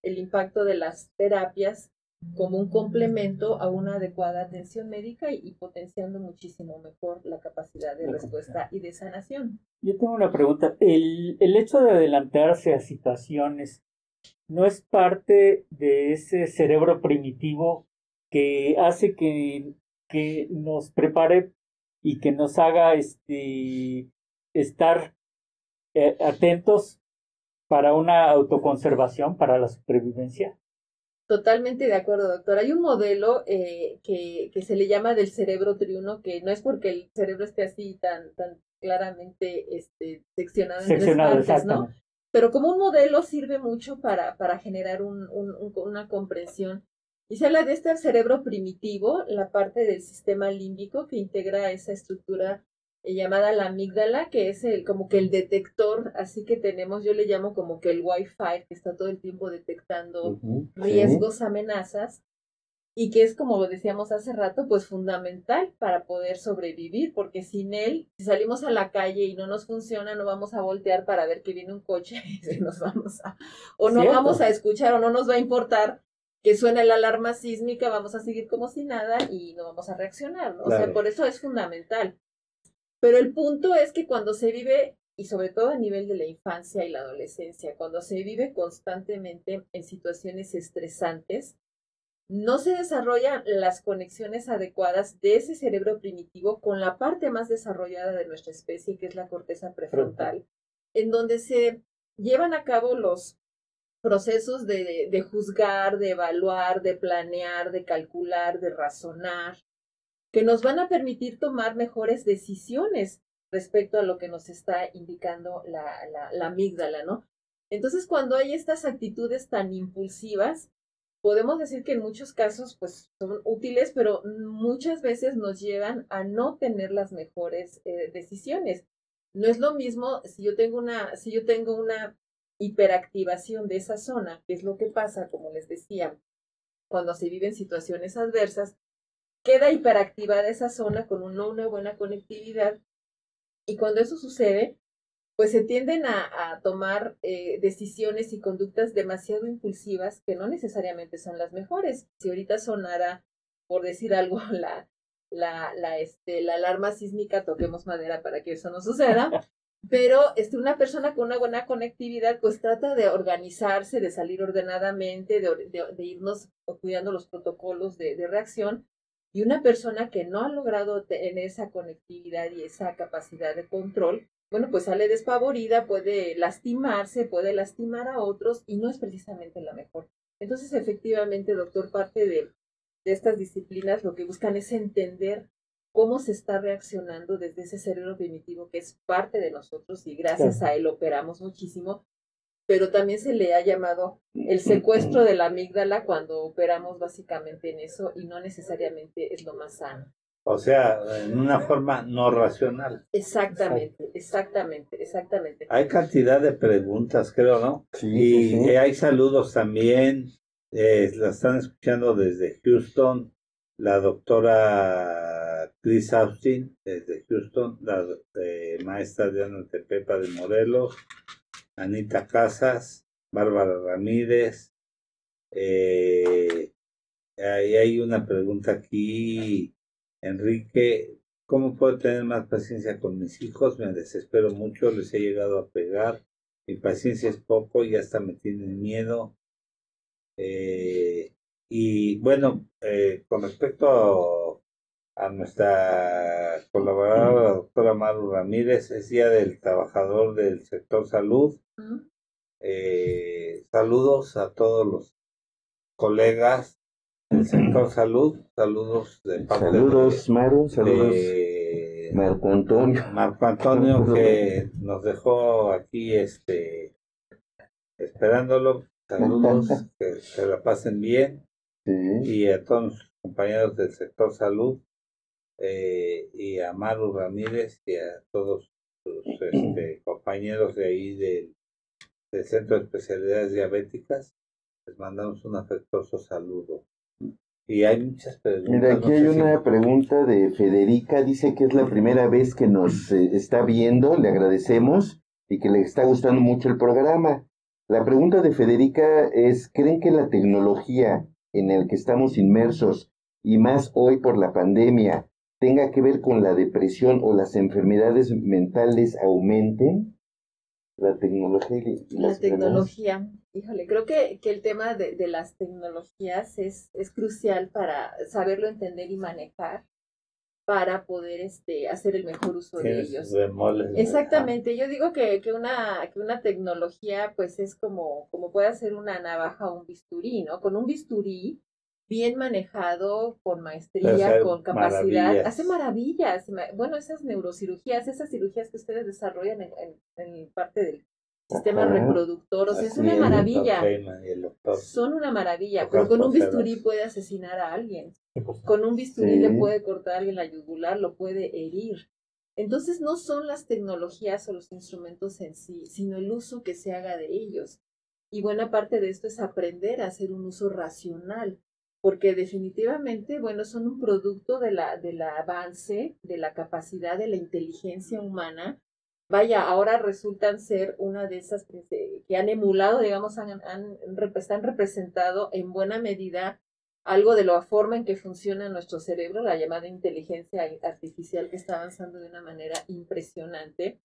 el impacto de las terapias como un complemento a una adecuada atención médica y, y potenciando muchísimo mejor la capacidad de La respuesta y de sanación. Yo tengo una pregunta. El, el hecho de adelantarse a situaciones no es parte de ese cerebro primitivo que hace que, que nos prepare y que nos haga este, estar eh, atentos para una autoconservación, para la supervivencia. Totalmente de acuerdo, doctor. Hay un modelo eh, que, que, se le llama del cerebro triuno, que no es porque el cerebro esté así tan, tan claramente este, seccionado en tres partes, ¿no? Pero como un modelo sirve mucho para, para generar un, un, una comprensión. Y se habla de este cerebro primitivo, la parte del sistema límbico que integra esa estructura llamada la amígdala, que es el, como que el detector, así que tenemos, yo le llamo como que el Wi-Fi, que está todo el tiempo detectando riesgos, amenazas, y que es, como decíamos hace rato, pues fundamental para poder sobrevivir, porque sin él, si salimos a la calle y no nos funciona, no vamos a voltear para ver que viene un coche y nos vamos a, o no vamos a escuchar o no nos va a importar que suene la alarma sísmica, vamos a seguir como si nada y no vamos a reaccionar, ¿no? O sea, por eso es fundamental. Pero el punto es que cuando se vive, y sobre todo a nivel de la infancia y la adolescencia, cuando se vive constantemente en situaciones estresantes, no se desarrollan las conexiones adecuadas de ese cerebro primitivo con la parte más desarrollada de nuestra especie, que es la corteza prefrontal, en donde se llevan a cabo los procesos de, de, juzgar, de evaluar, de planear, de calcular, de razonar, que nos van a permitir tomar mejores decisiones respecto a lo que nos está indicando la, la, amígdala, ¿no? Entonces, cuando hay estas actitudes tan impulsivas, podemos decir que en muchos casos, pues, son útiles, pero muchas veces nos llevan a no tener las mejores eh, decisiones. No es lo mismo si yo tengo una, si yo tengo una hiperactivación de esa zona, que es lo que pasa, como les decía, cuando se viven situaciones adversas, queda hiperactivada esa zona con una, una buena conectividad y cuando eso sucede, pues se tienden a, tomar eh, decisiones y conductas demasiado impulsivas que no necesariamente son las mejores. Si ahorita sonara, por decir algo, la, la, la, este, la alarma sísmica, toquemos madera para que eso no suceda. Pero este, una persona con una buena conectividad, pues trata de organizarse, de salir ordenadamente, de, de, irnos cuidando los protocolos de, de reacción y una persona que no ha logrado tener esa conectividad y esa capacidad de control, bueno, pues sale despavorida, puede lastimarse, puede lastimar a otros y no es precisamente la mejor. Entonces, efectivamente, doctor, parte de, de estas disciplinas lo que buscan es entender cómo se está reaccionando desde ese cerebro primitivo que es parte de nosotros y gracias a él operamos muchísimo, pero también se le ha llamado el secuestro de la amígdala cuando operamos básicamente en eso y no necesariamente es lo más sano. O sea, en una forma no racional. Exactamente, exactamente, exactamente. Hay cantidad de preguntas, creo, ¿no? Sí. Y hay saludos también. Eh, la están escuchando desde Houston, la doctora Chris Austin, desde Houston, la eh, maestra Diana Tepepa de Morelos, Anita Casas, Bárbara Ramírez. Eh, ahí hay una pregunta aquí, Enrique. ¿Cómo puedo tener más paciencia con mis hijos? Me desespero mucho, les he llegado a pegar. Mi paciencia es poco y hasta me tienen miedo. Eh, y bueno, eh, con respecto a, nuestra colaboradora, la doctora Maru Ramírez, es Día del Trabajador del Sector Salud. Eh, saludos a todos los colegas del sector salud. Saludos de Saludos, Maru. Saludos. Marco Antonio. Marco Antonio que nos dejó aquí este esperándolo. Saludos, que se la pasen bien. Y a todos los compañeros del sector salud eh, y a Maru Ramírez y a todos sus este, compañeros de ahí del del Centro de Especialidades Diabéticas, les mandamos un afectuoso saludo. Y hay muchas preguntas. Mira, aquí hay una pregunta de Federica, dice que es la primera vez que nos eh, está viendo, le agradecemos y que le está gustando mucho el programa. La pregunta de Federica es, ¿creen que la tecnología en la que estamos inmersos y más hoy por la pandemia tenga que ver con la depresión o las enfermedades mentales aumenten? La tecnología y la tecnología. Híjole, creo que, que el tema de, de, las tecnologías es, es crucial para saberlo entender y manejar para poder este, hacer el mejor uso de ellos. Exactamente, yo digo que, que, una, que una tecnología pues es como, como puede ser una navaja o un bisturí, ¿no? Con un bisturí bien manejado, con maestría, con capacidad, hace maravillas. Bueno, esas neurocirugías, esas cirugías que ustedes desarrollan en, en, parte del sistema reproductor, o sea, es una maravilla. Son una maravilla, pero con un bisturí puede asesinar a alguien. Con un bisturí le puede cortar a alguien la yugular, lo puede herir. Entonces no son las tecnologías o los instrumentos en sí, sino el uso que se haga de ellos. Y buena parte de esto es aprender a hacer un uso racional porque definitivamente, bueno, son un producto de la, del avance, de la capacidad de la inteligencia humana. Vaya, ahora resultan ser una de esas que, han emulado, digamos, han, están representado en buena medida algo de la forma en que funciona nuestro cerebro, la llamada inteligencia artificial que está avanzando de una manera impresionante.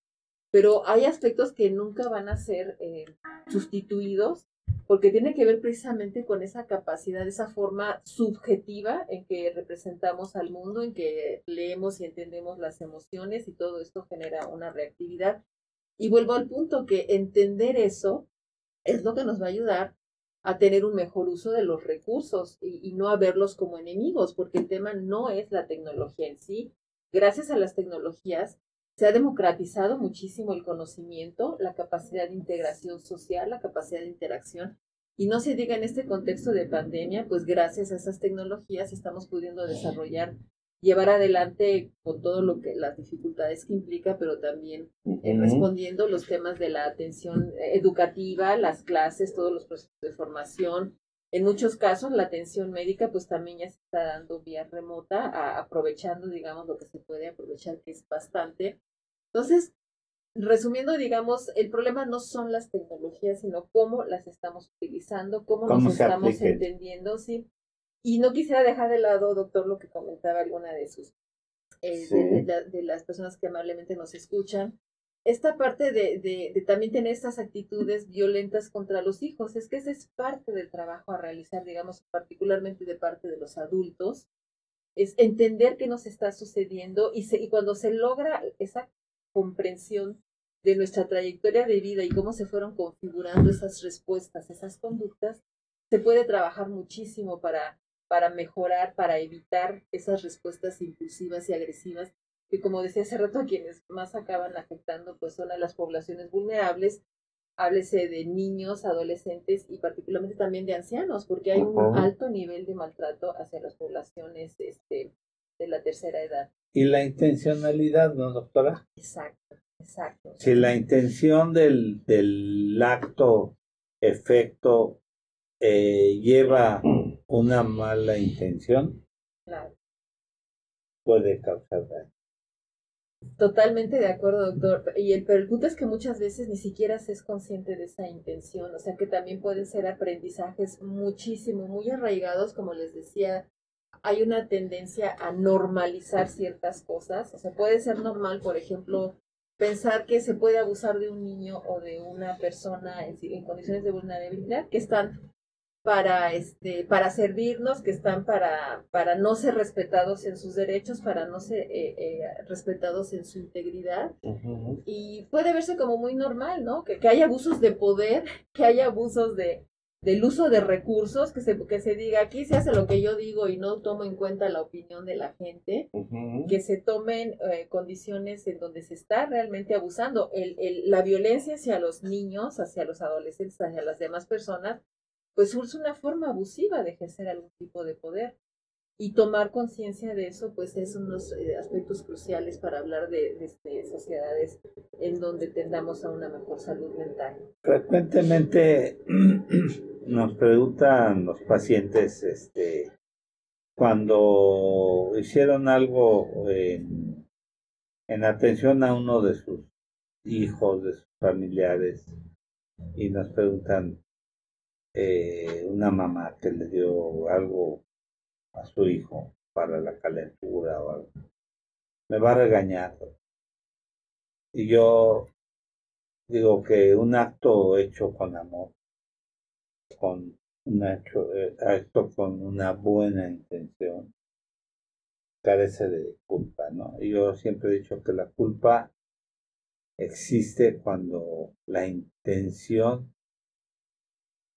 Pero hay aspectos que nunca van a ser eh, sustituidos porque tiene que ver precisamente con esa capacidad, esa forma subjetiva en que representamos al mundo, en que leemos y entendemos las emociones y todo esto genera una reactividad. Y vuelvo al punto que entender eso es lo que nos va a ayudar a tener un mejor uso de los recursos y, y no a verlos como enemigos, porque el tema no es la tecnología en sí. Gracias a las tecnologías se ha democratizado muchísimo el conocimiento, la capacidad de integración social, la capacidad de interacción. Y no se diga en este contexto de pandemia, pues gracias a esas tecnologías estamos pudiendo desarrollar, llevar adelante con todo lo que las dificultades que implica, pero también eh, respondiendo los temas de la atención educativa, las clases, todos los procesos de formación, en muchos casos, la atención médica pues también ya se está dando vía remota, aprovechando, digamos, lo que se puede aprovechar, que es bastante. Entonces, resumiendo, digamos, el problema no son las tecnologías, sino cómo las estamos utilizando, cómo, nos estamos entendiendo, sí. Y no quisiera dejar de lado, doctor, lo que comentaba alguna de sus, eh, de, las personas que amablemente nos escuchan, esta parte de, de, también tener estas actitudes violentas contra los hijos, es que esa es parte del trabajo a realizar, digamos, particularmente de parte de los adultos, es entender qué nos está sucediendo y, y cuando se logra esa comprensión de nuestra trayectoria de vida y cómo se fueron configurando esas respuestas, esas conductas, se puede trabajar muchísimo para, para mejorar, para evitar esas respuestas impulsivas y agresivas que como decía hace rato, quienes más acaban afectando pues son a las poblaciones vulnerables, háblese de niños, adolescentes y particularmente también de ancianos, porque hay un alto nivel de maltrato hacia las poblaciones este, de la tercera edad. Y la intencionalidad, ¿no, doctora? Exacto, exacto. Si la intención del, del acto, efecto, eh, lleva una mala intención, claro. puede causar daño. Totalmente de acuerdo, doctor. Y el, pero punto es que muchas veces ni siquiera se es consciente de esa intención, o sea que también pueden ser aprendizajes muchísimo, muy arraigados, como les decía, hay una tendencia a normalizar ciertas cosas, o sea, puede ser normal, por ejemplo, pensar que se puede abusar de un niño o de una persona en, en condiciones de vulnerabilidad que están para este para servirnos que están para para no ser respetados en sus derechos para no ser eh, eh, respetados en su integridad. Y puede verse como muy normal no que, que haya abusos de poder que haya abusos de del uso de recursos que se que se diga aquí se hace lo que yo digo y no tomo en cuenta la opinión de la gente que se tomen eh, condiciones en donde se está realmente abusando. El, el, la violencia hacia los niños hacia los adolescentes hacia las demás personas pues es una forma abusiva de ejercer algún tipo de poder. Y tomar conciencia de eso, pues es unos eh, aspectos cruciales para hablar de, de, sociedades en donde tendamos a una mejor salud mental. Frecuentemente nos preguntan los pacientes, este, cuando hicieron algo en, en atención a uno de sus hijos, de sus familiares, y nos preguntan, eh, una mamá que le dio algo a su hijo para la calentura o algo, me va a regañar. Y yo digo que un acto hecho con amor, con un eh, acto con una buena intención, carece de culpa, ¿no? Yo siempre he dicho que la culpa existe cuando la intención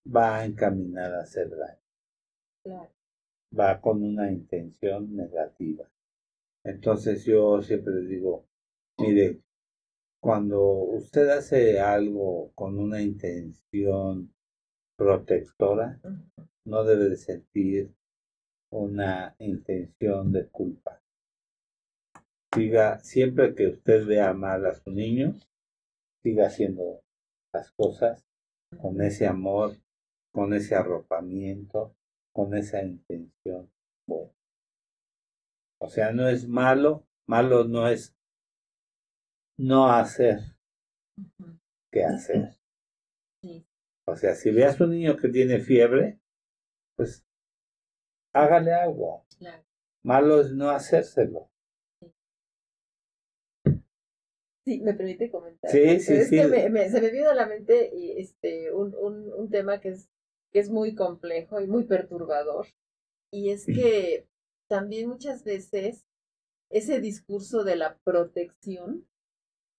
va encaminada a hacer daño. Va con una intención negativa. Entonces yo siempre digo, mire, cuando usted hace algo con una intención protectora, no debe de sentir una intención de culpa. Siga, siempre que usted vea mal a su niño, siga haciendo las cosas con ese amor, con ese arropamiento, con esa intención O sea, no es malo, malo no es no hacer que hacer. O sea, si ve a su niño que tiene fiebre, pues hágale algo. Malo es no hacérselo. Sí, me permite comentar. Sí, sí, es sí. Que me, se me vino a la mente este, un, un, un tema que es, que es muy complejo y muy perturbador. Y es que también muchas veces ese discurso de la protección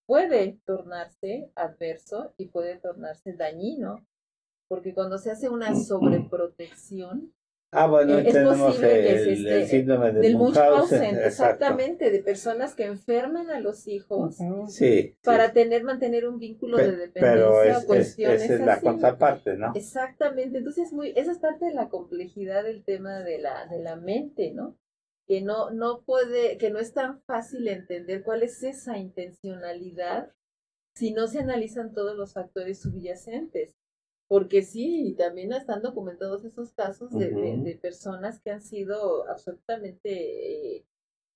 puede tornarse adverso y puede tornarse dañino, porque cuando se hace una sobreprotección, Ah, bueno, eh, es posible que es el, este, síndrome de del Munchausen, Munchausen, exactamente, de personas que enferman a los hijos sí, para sí. tener, mantener un vínculo Pe- de dependencia pero es, o es, cuestiones esa es la así. contraparte, ¿no? Exactamente, entonces muy, esa es parte de la complejidad del tema de la, de la mente, ¿no? Que no, no puede, que no es tan fácil entender cuál es esa intencionalidad si no se analizan todos los factores subyacentes. Porque sí, también están documentados esos casos de, personas que han sido absolutamente eh,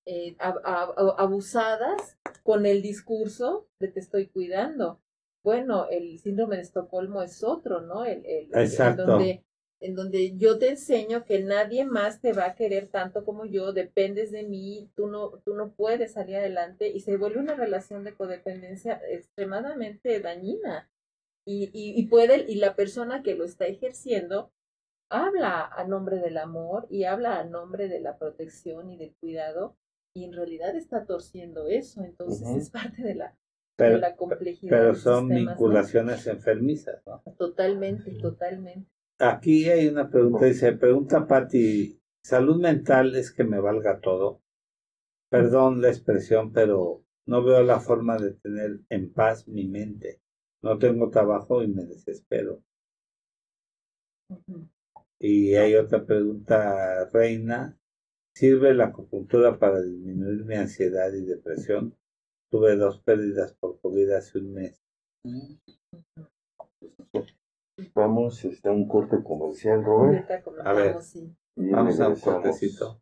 eh, ab- ab- abusadas con el discurso de te estoy cuidando. Bueno, el síndrome de Estocolmo es otro, ¿no? El- Exacto. En donde, en donde yo te enseño que nadie más te va a querer tanto como yo, dependes de mí, tú no, tú no puedes salir adelante y se vuelve una relación de codependencia extremadamente dañina. Y, y, y puede, y la persona que lo está ejerciendo habla a nombre del amor y habla a nombre de la protección y del cuidado, y en realidad está torciendo eso. Entonces es parte de la, de Pero, la complejidad. pero son vinculaciones enfermizas, ¿no? Totalmente, totalmente. Aquí hay una pregunta, dice, pregunta Patti, ¿salud mental es que me valga todo? Perdón la expresión, pero no veo la forma de tener en paz mi mente. No tengo trabajo y me desespero. Y hay otra pregunta, Reina. ¿Sirve la acupuntura para disminuir mi ansiedad y depresión? Tuve dos pérdidas por COVID hace un mes. Vamos este, a un corte comercial, Robert. A ver. sí. Vamos a un cortecito.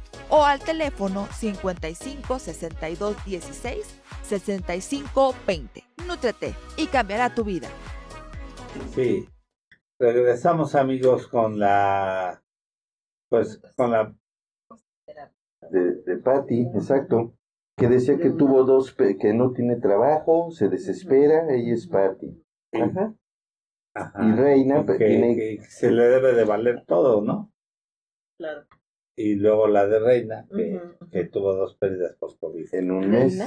o al teléfono 55 62 16 65 20. Nútrete y cambiará tu vida. Sí. Regresamos amigos con la pues con la De, de Patty, exacto. Que decía que tuvo dos, que no tiene trabajo, se desespera, ella es Patty. Ajá. ajá, Y Reina que, tiene que se le debe de valer todo, ¿no? Claro. Y luego la de Reina, que, tuvo dos pérdidas por COVID. en un mes.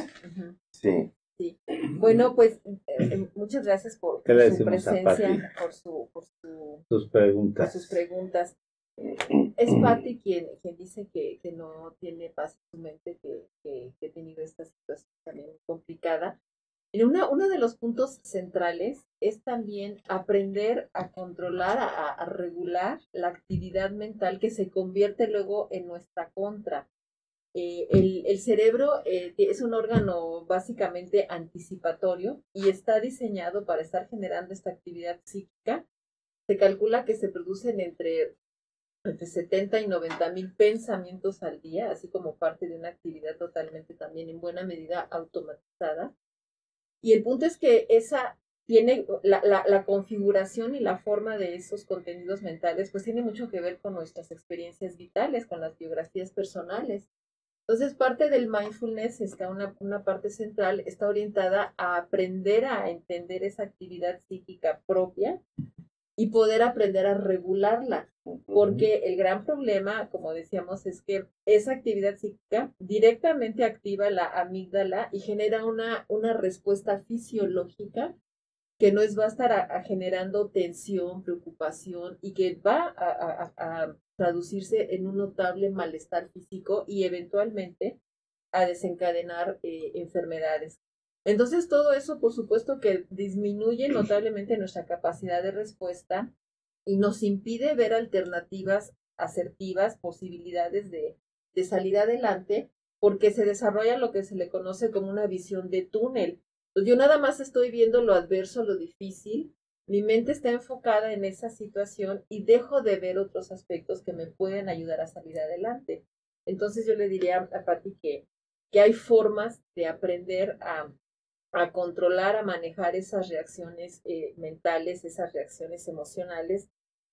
Sí. Sí. Bueno, pues eh, muchas gracias por, su presencia, por, su, por, su, sus preguntas. Por sus preguntas. Es Patti quien, quien dice que, que no tiene paz en su mente, que, que, que, ha tenido esta situación también complicada. Una, uno de los puntos centrales es también aprender a controlar, a, regular la actividad mental que se convierte luego en nuestra contra. Eh, el, cerebro eh, es un órgano básicamente anticipatorio y está diseñado para estar generando esta actividad psíquica. Se calcula que se producen entre, entre 70 y 90 mil pensamientos al día, así como parte de una actividad totalmente también en buena medida automatizada. Y el punto es que esa tiene la, la, configuración y la forma de esos contenidos mentales, pues tiene mucho que ver con nuestras experiencias vitales, con las biografías personales. Entonces, parte del mindfulness está una, una parte central, está orientada a aprender a entender esa actividad psíquica propia y poder aprender a regularla. Porque el gran problema, como decíamos, es que esa actividad psíquica directamente activa la amígdala y genera una, una respuesta fisiológica que no es va a estar generando tensión, preocupación y que va a, traducirse en un notable malestar físico y eventualmente a desencadenar eh, enfermedades. Entonces, todo eso, por supuesto, que disminuye notablemente nuestra capacidad de respuesta y nos impide ver alternativas asertivas, posibilidades de, de salir adelante, porque se desarrolla lo que se le conoce como una visión de túnel. yo nada más estoy viendo lo adverso, lo difícil, mi mente está enfocada en esa situación y dejo de ver otros aspectos que me pueden ayudar a salir adelante. Entonces yo le diría a Patti que, que hay formas de aprender a, a controlar, a manejar esas reacciones eh, mentales, esas reacciones emocionales,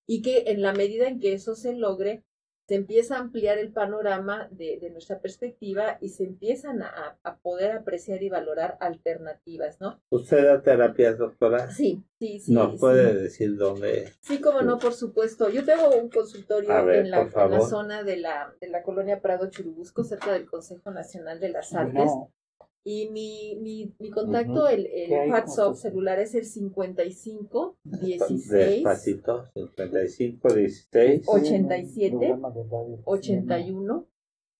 y que en la medida en que eso se logre, se empieza a ampliar el panorama de, de nuestra perspectiva y se empiezan a, a, poder apreciar y valorar alternativas, ¿no? ¿Usted da terapias, doctora? Sí, sí, sí. ¿Nos puede decir dónde? Sí, como no, por supuesto. Yo tengo un consultorio en, la, en, la, zona de la, de la colonia Prado Churubusco, cerca del Consejo Nacional de las Artes. Y mi, mi, mi contacto, el, el WhatsApp celular es el 55 16 Despacito, 55 16 87 81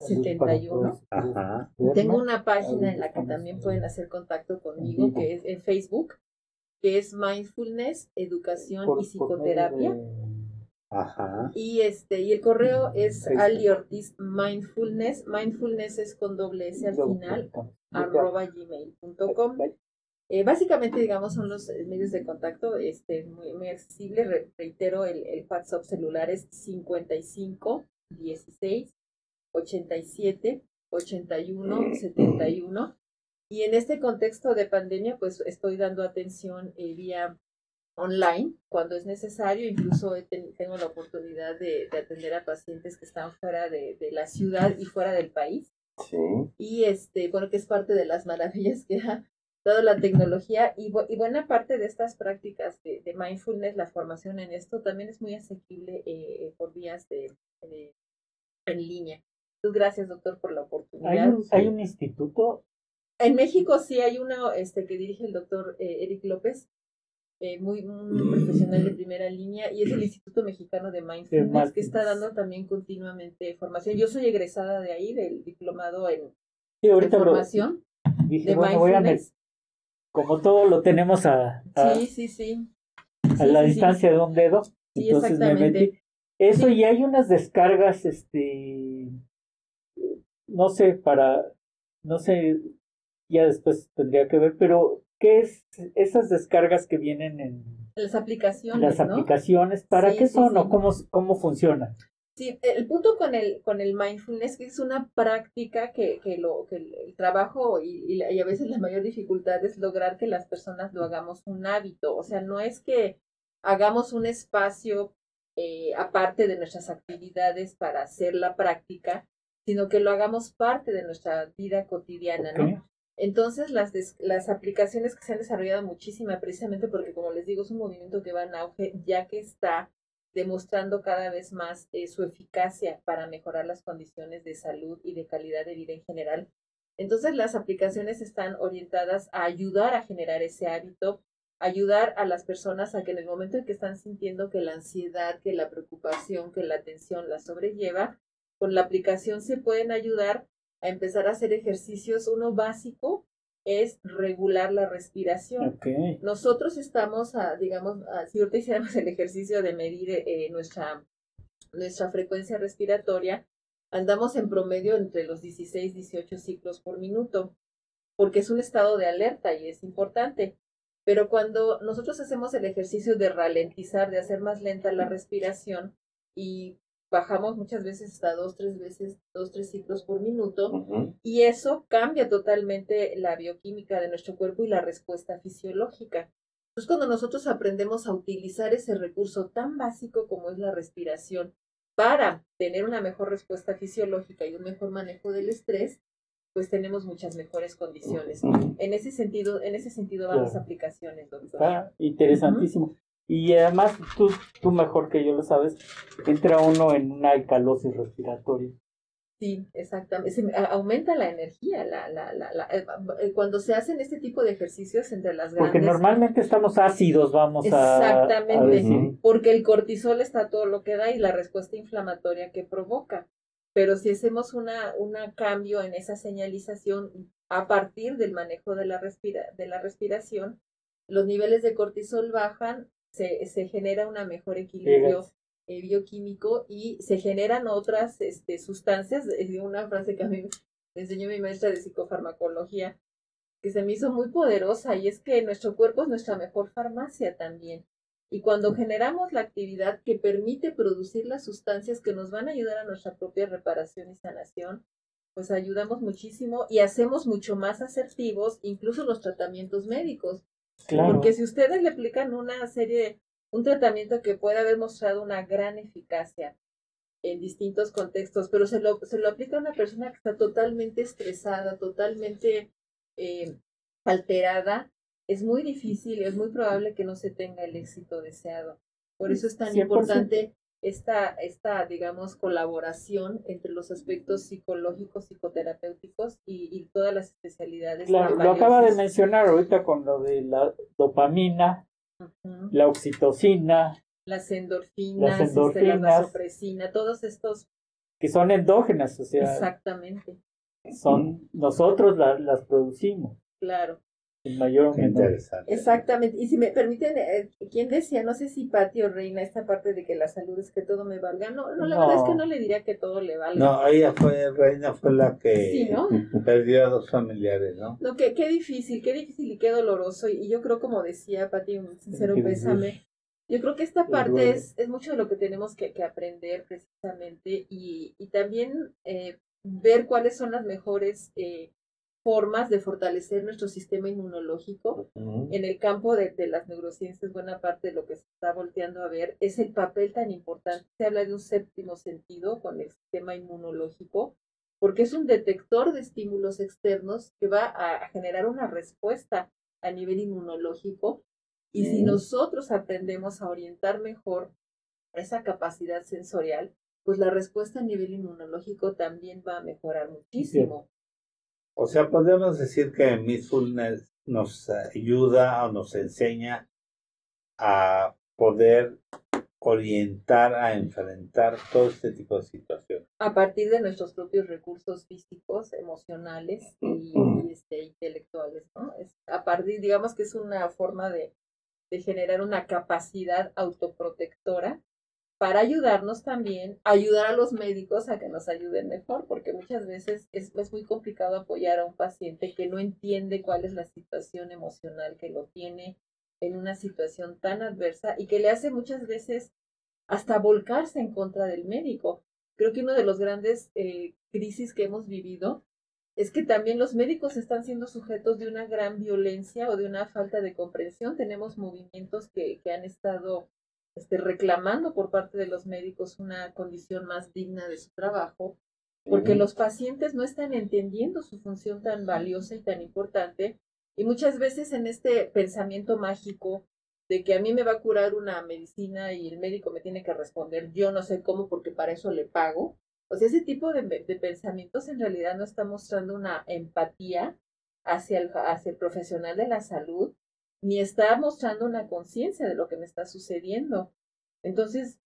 71. Ajá. Tengo una página en la que también pueden hacer contacto conmigo, que es en Facebook, que es Mindfulness, Educación y Psicoterapia. Ajá. Y este, y el correo es Ali Ortiz Mindfulness. Mindfulness es con doble S al final, arroba gmail.com. Eh, básicamente, digamos, son los medios de contacto este, muy, muy accesibles. reitero, el, el WhatsApp celular es 55 16 87 81 71. Y en este contexto de pandemia, pues estoy dando atención eh, vía online cuando es necesario. Incluso tengo la oportunidad de, atender a pacientes que están fuera de, la ciudad y fuera del país. Sí. Y este, bueno, que es parte de las maravillas que ha dado la tecnología y, y buena parte de estas prácticas de, mindfulness, la formación en esto también es muy asequible eh, por vías de, en línea. Entonces, gracias, doctor, por la oportunidad. ¿Hay un, instituto? En México sí hay uno este, que dirige el doctor eh, Eric López, eh, muy, profesional de primera línea y es el Instituto Mexicano de Mindfulness que está dando también continuamente formación. Yo soy egresada de ahí, del diplomado en, formación de Mindfulness. como todo lo tenemos a, sí, sí, sí. a la distancia de un dedo, entonces me metí. Eso y hay unas descargas, este, no sé, para, no sé, ya después tendría que ver, pero ¿Qué es esas descargas que vienen en las aplicaciones? Las aplicaciones, ¿para qué son o cómo, cómo funcionan? Sí, el punto con el, con el mindfulness que es una práctica que, que, lo, que el, trabajo y, y, a veces la mayor dificultad es lograr que las personas lo hagamos un hábito. O sea, no es que hagamos un espacio eh, aparte de nuestras actividades para hacer la práctica, sino que lo hagamos parte de nuestra vida cotidiana, ¿no? Entonces, las, las aplicaciones que se han desarrollado muchísima, precisamente porque, como les digo, es un movimiento que va en auge, ya que está demostrando cada vez más eh, su eficacia para mejorar las condiciones de salud y de calidad de vida en general, Entonces las aplicaciones están orientadas a ayudar a generar ese hábito, ayudar a las personas a que en el momento en que están sintiendo que la ansiedad, que la preocupación, que la tensión la sobrelleva, con la aplicación se pueden ayudar a empezar a hacer ejercicios. Uno básico es regular la respiración. Nosotros estamos, a, digamos, si ahorita hiciéramos el ejercicio de medir eh, nuestra, nuestra frecuencia respiratoria, andamos en promedio entre los 16 y 18 ciclos por minuto, porque es un estado de alerta y es importante. Pero cuando nosotros hacemos el ejercicio de ralentizar, de hacer más lenta la respiración y bajamos muchas veces hasta dos, tres veces, dos, tres ciclos por minuto, y eso cambia totalmente la bioquímica de nuestro cuerpo y la respuesta fisiológica. Entonces, cuando nosotros aprendemos a utilizar ese recurso tan básico como es la respiración para tener una mejor respuesta fisiológica y un mejor manejo del estrés, pues tenemos muchas mejores condiciones. En ese sentido, en ese sentido van las aplicaciones, doctor. Está interesantísimo. Y además, tú, tú mejor que yo lo sabes, entra uno en una alcalosis respiratoria. Sí, exactamente. aumenta la energía. La, la, la, eh, eh, cuando se hacen este tipo de ejercicios entre las grandes. Porque normalmente estamos ácidos, vamos a. Exactamente. Porque el cortisol está todo lo que da y la respuesta inflamatoria que provoca. Pero si hacemos una, una cambio en esa señalización a partir del manejo de la, respira, de la respiración, los niveles de cortisol bajan, se, se genera un mejor equilibrio eh, bioquímico y se generan otras este, sustancias. Una frase que a mí me enseñó mi maestra de psicofarmacología, que se me hizo muy poderosa, y es que nuestro cuerpo es nuestra mejor farmacia también. Y cuando generamos la actividad que permite producir las sustancias que nos van a ayudar a nuestra propia reparación y sanación, pues ayudamos muchísimo y hacemos mucho más asertivos incluso los tratamientos médicos. Porque si ustedes le aplican una serie, un tratamiento que puede haber mostrado una gran eficacia en distintos contextos, pero se lo, se lo aplica a una persona que está totalmente estresada, totalmente eh, alterada, es muy difícil es muy probable que no se tenga el éxito deseado. Por eso es tan importante esta, esta, digamos, colaboración entre los aspectos psicológicos, psicoterapéuticos y, todas las especialidades. Claro, lo acaba de mencionar ahorita con lo de la dopamina, la oxitocina, las endorfinas, las este, endorfinas la todos estos. Que son endógenas, o sea. Exactamente. Son, nosotros las producimos. Claro mayor Exactamente. Y si me permiten, eh, ¿quién decía? No sé si Pati o Reina, esta parte de que la salud es que todo me valga. No, no la verdad es que no le diría que todo le valga. No, ella fue, Reina fue la que perdió a dos familiares, ¿no? No, que, qué difícil, qué difícil y qué doloroso. Y, yo creo, como decía Pati, un sincero pésame. Yo creo que esta parte es, es mucho de lo que tenemos que, que aprender precisamente y, y también eh, ver cuáles son las mejores eh, formas de fortalecer nuestro sistema inmunológico. En el campo de, las neurociencias, buena parte de lo que se está volteando a ver es el papel tan importante. Se habla de un séptimo sentido con el sistema inmunológico, porque es un detector de estímulos externos que va a, generar una respuesta a nivel inmunológico. Y si nosotros aprendemos a orientar mejor esa capacidad sensorial, pues la respuesta a nivel inmunológico también va a mejorar muchísimo. O sea, podemos decir que Mindfulness nos ayuda o nos enseña a poder orientar, a enfrentar todo este tipo de situaciones. A partir de nuestros propios recursos físicos, emocionales y, este, intelectuales, ¿no? Es a partir, digamos que es una forma de, de generar una capacidad autoprotectora para ayudarnos también, ayudar a los médicos a que nos ayuden mejor, porque muchas veces es, muy complicado apoyar a un paciente que no entiende cuál es la situación emocional que lo tiene en una situación tan adversa y que le hace muchas veces hasta volcarse en contra del médico. Creo que uno de los grandes eh, crisis que hemos vivido es que también los médicos están siendo sujetos de una gran violencia o de una falta de comprensión. Tenemos movimientos que, que han estado este, reclamando por parte de los médicos una condición más digna de su trabajo, porque los pacientes no están entendiendo su función tan valiosa y tan importante, y muchas veces en este pensamiento mágico de que a mí me va a curar una medicina y el médico me tiene que responder, yo no sé cómo porque para eso le pago, O sea, ese tipo de, pensamientos en realidad no está mostrando una empatía hacia el, hacia el profesional de la salud, ni está mostrando una conciencia de lo que me está sucediendo. Entonces,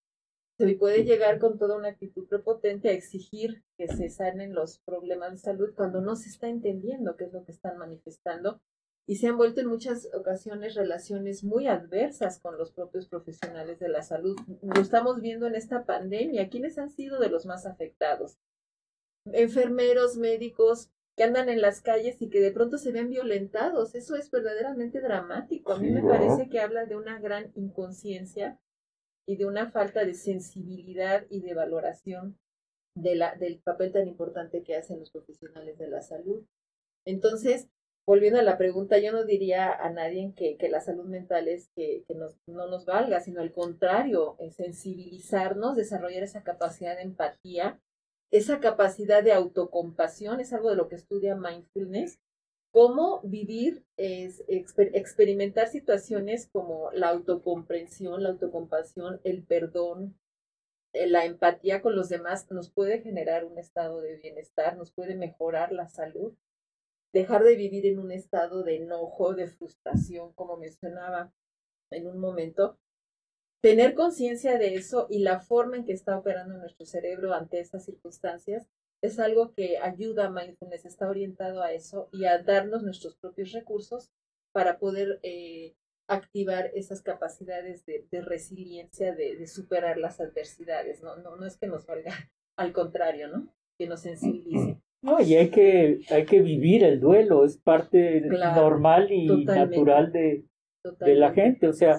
se puede llegar con toda una actitud prepotente a exigir que se sanen los problemas de salud cuando no se está entendiendo qué es lo que están manifestando y se han vuelto en muchas ocasiones relaciones muy adversas con los propios profesionales de la salud. Lo estamos viendo en esta pandemia. ¿Quiénes han sido de los más afectados? Enfermeros, médicos que andan en las calles y que de pronto se ven violentados. Eso es verdaderamente dramático. A mí me parece que habla de una gran inconsciencia y de una falta de sensibilidad y de valoración de la, del papel tan importante que hacen los profesionales de la salud. Entonces, volviendo a la pregunta, yo no diría a nadie que, que la salud mental es que, que nos, no nos valga, sino al contrario, sensibilizarnos, desarrollar esa capacidad de empatía, esa capacidad de autocompasión, es algo de lo que estudia mindfulness, cómo vivir, es experimentar situaciones como la autocomprensión, la autocompasión, el perdón, eh, la empatía con los demás nos puede generar un estado de bienestar, nos puede mejorar la salud. Dejar de vivir en un estado de enojo, de frustración, como mencionaba en un momento, tener conciencia de eso y la forma en que está operando nuestro cerebro ante estas circunstancias es algo que ayuda a mindfulness, está orientado a eso y a darnos nuestros propios recursos para poder eh, activar esas capacidades de, resiliencia, de, superar las adversidades. ¿no? No, no es que nos valga, al contrario, ¿no? Que nos sensibilice. No, y hay que, hay que vivir el duelo, es parte normal y natural de, de, la gente. O sea,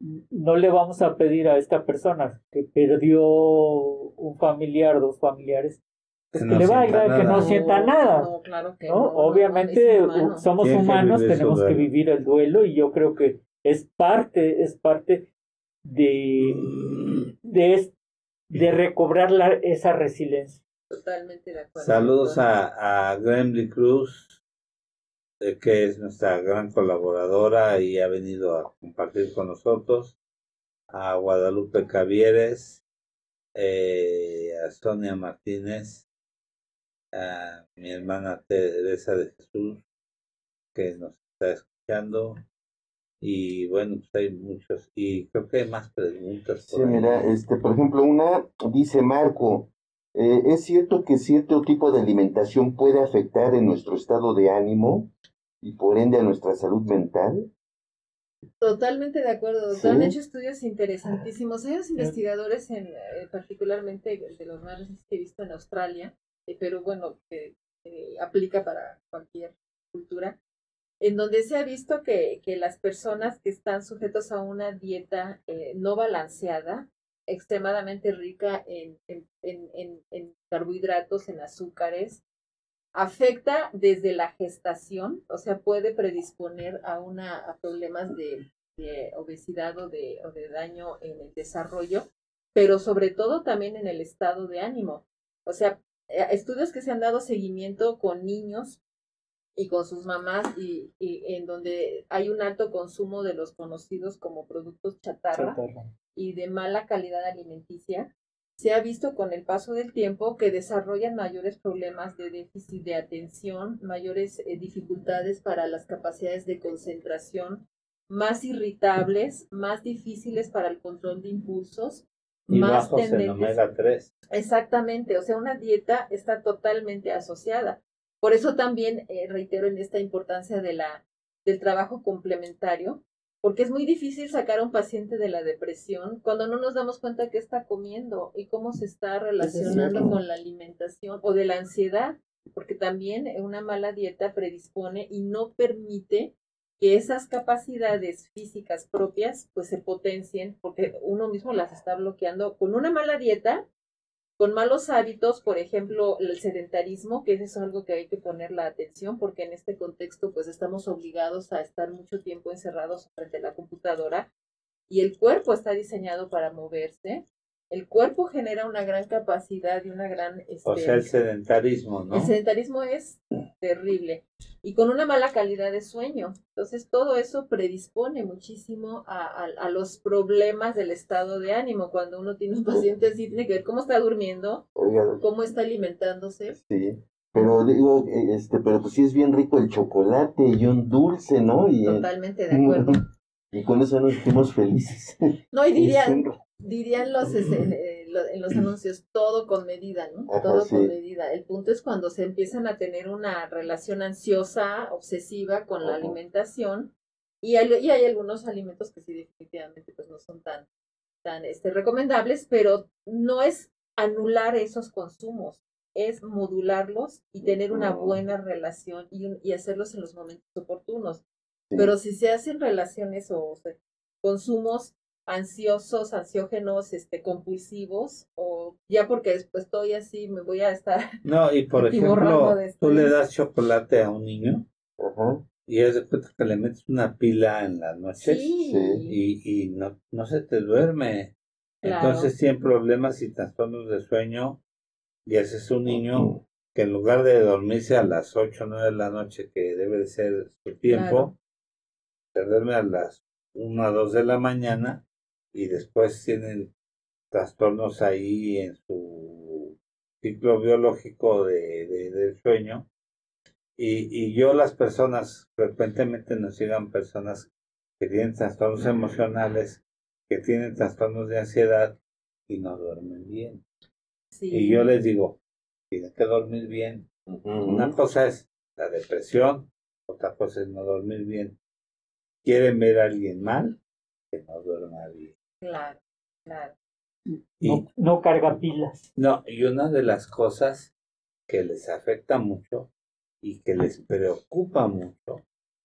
no le vamos a pedir a esta persona que perdió un familiar, dos familiares, pues que, le vaya, que no sienta nada. No, claro que Obviamente somos humanos, tenemos que vivir el duelo y yo creo que es parte, es parte de, de, de recobrar la, esa resiliencia. Totalmente de acuerdo. Saludos a, a Gremly Cruz, eh, que es nuestra gran colaboradora y ha venido a compartir con nosotros. A Guadalupe Cavieres, eh, a Sonia Martínez, a mi hermana Teresa de Jesús, que nos está escuchando. Y bueno, pues hay muchos, y creo que hay más preguntas. sí, mira, este, por ejemplo, una dice Marco, eh, ¿Es cierto que cierto tipo de alimentación puede afectar en nuestro estado de ánimo y por ende a nuestra salud mental? Totalmente de acuerdo. Han hecho estudios interesantísimos. Hay investigadores, en, eh, particularmente de los más recientes que he visto en Australia, eh, pero bueno, que aplica para cualquier cultura, en donde se ha visto que, que las personas que están sujetos a una dieta no balanceada extremadamente rica en, en, carbohidratos, en azúcares, afecta desde la gestación, o sea, puede predisponer a, una, a problemas de, obesidad o de, o de daño en el desarrollo, pero sobre todo también en el estado de ánimo. O sea, eh, estudios que se han dado seguimiento con niños y con sus mamás y, en donde hay un alto consumo de los conocidos como productos chatarra, y de mala calidad alimenticia, se ha visto con el paso del tiempo que desarrollan mayores problemas de déficit de atención, mayores eh, dificultades para las capacidades de concentración, más irritables, más difíciles para el control de impulsos, y más bajos en omega 3. Exactamente, o sea, una dieta está totalmente asociada. Por eso también eh, reitero en esta importancia de la, del trabajo complementario, porque es muy difícil sacar a un paciente de la depresión cuando no nos damos cuenta qué está comiendo y cómo se está relacionando con la alimentación o de la ansiedad, porque también una mala dieta predispone y no permite que esas capacidades físicas propias pues se potencien porque uno mismo las está bloqueando con una mala dieta con malos hábitos, por ejemplo, el sedentarismo, que es algo que hay que poner la atención porque en este contexto pues estamos obligados a estar mucho tiempo encerrados frente a la computadora y el cuerpo está diseñado para moverse. El cuerpo genera una gran capacidad y una gran... o sea, el este, sedentarismo, ¿no? El sedentarismo es terrible y con una mala calidad de sueño. Entonces, todo eso predispone muchísimo a, a- a los problemas del estado de ánimo. Cuando uno tiene un paciente así, tiene que ver cómo está durmiendo, cómo está alimentándose. sí. Pero digo, este, pero pues sí es bien rico el chocolate y un dulce, ¿no? Y, eh, Totalmente de acuerdo. y con eso nos sentimos felices. No, y dirían, dirían los, este, eh, lo- en los anuncios, todo con medida, ¿no? Ajá, todo sí. con medida. El punto es cuando se empiezan a tener una relación ansiosa, obsesiva con la alimentación. Y hay, y hay algunos alimentos que sí definitivamente pues no son tan, tan este, recomendables, pero no es anular esos consumos, es modularlos y tener una buena relación y, un- y hacerlos en los momentos oportunos. Sí. Pero si se hacen relaciones o, o sea, consumos ansiosos, ansiógenos, este, compulsivos, o ya porque después estoy así, me voy a estar. No, y por ejemplo, de tú le das chocolate a un niño y es de cuenta que le metes una pila en las noches Sí, y, y no, no se te duerme. Claro. Entonces tiene problemas y trastornos de sueño y ese es un niño que en lugar de dormirse a las 8 o 9 de la noche, que debe de ser su tiempo, se duerme a las 1 o 2 de la mañana y después tienen trastornos ahí en su ciclo biológico de, de- del sueño. Y, y yo las personas, frecuentemente nos llegan personas que tienen trastornos emocionales, que tienen trastornos de ansiedad y no duermen bien. sí. Y yo les digo, tienen que dormir bien. Una cosa es la depresión, otra cosa es no dormir bien. ¿Quieren ver a alguien mal? Que no duerma bien. Claro, claro. Y, No, no carga pilas. no, y una de las cosas que les afecta mucho y que les preocupa mucho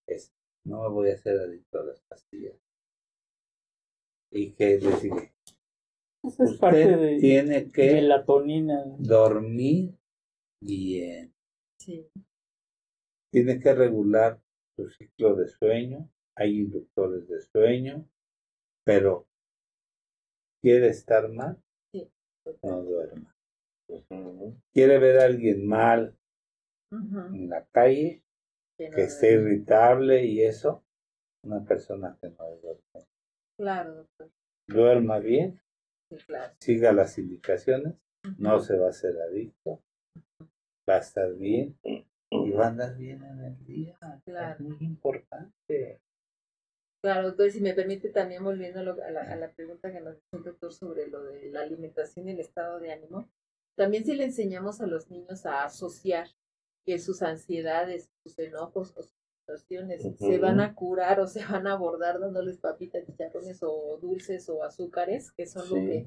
es, no me voy a hacer adicto a las pastillas. Y que les digo, Eso es parte usted de, tiene de que melatonina. dormir bien. Sí, tiene que regular su ciclo de sueño, hay inductores de sueño, pero quiere estar mal, Sí. no duerma. Quiere ver a alguien mal en la calle, Que no que esté irritable y eso, una persona que no duerme. Claro, doctor. Duerma bien, Sí, claro. siga las indicaciones, no se va a hacer adicto, va a estar bien y va a andar bien en el día. Claro. Es muy importante. Claro, doctor, si me permite también volviendo a, lo- a la, a la pregunta que nos hizo el doctor sobre lo de la alimentación y el estado de ánimo, también si le enseñamos a los niños a asociar que sus ansiedades, sus enojos o sus situaciones se van a curar o se van a abordar dándoles papitas, chicharrones o dulces o azúcares, que son lo que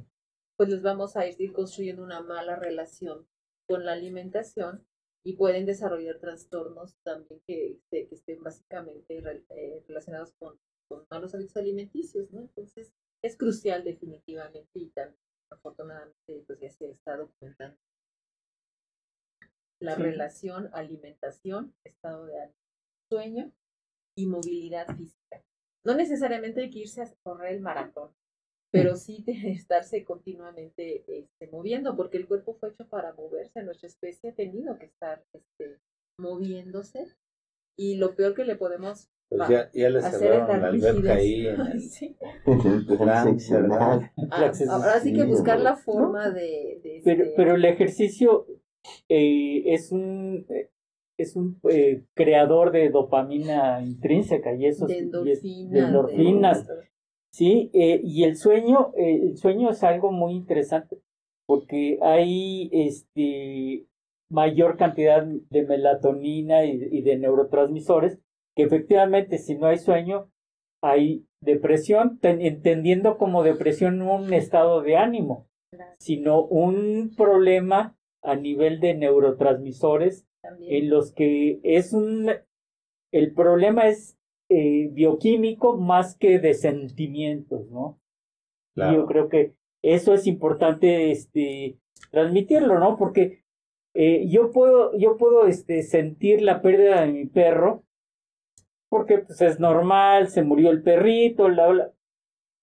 pues les vamos a ir construyendo una mala relación con la alimentación y pueden desarrollar trastornos también que, que que estén básicamente eh, relacionados con, con malos hábitos alimenticios, ¿no? Entonces es crucial definitivamente y también afortunadamente pues ya se está documentando la Sí. relación alimentación, estado de ánimo, sueño y movilidad física. No necesariamente hay que irse a correr el maratón, pero sí de estarse continuamente este, moviendo, porque el cuerpo fue hecho para moverse, nuestra especie ha tenido que estar este, moviéndose, y lo peor que le podemos Pues ya, ya le hacer es cerraron la alberca ahí en el Sí. Ah, ahora sí que buscar la ¿no? forma de, de, Pero, este, pero el ejercicio eh, es un eh, es un eh, creador de dopamina intrínseca y eso de de endorfinas. de- Sí, eh, y el sueño, eh, el sueño es algo muy interesante porque hay este mayor cantidad de melatonina y, y de neurotransmisores que efectivamente si no hay sueño hay depresión, ten- entendiendo como depresión no un estado de ánimo, sino un problema a nivel de neurotransmisores también. en los que es un el problema es eh, bioquímico más que de sentimientos, ¿no? Y Yo Claro. creo que eso es importante este transmitirlo, ¿no? Porque eh, yo puedo yo puedo este sentir la pérdida de mi perro porque pues es normal, se murió el perrito, la, la-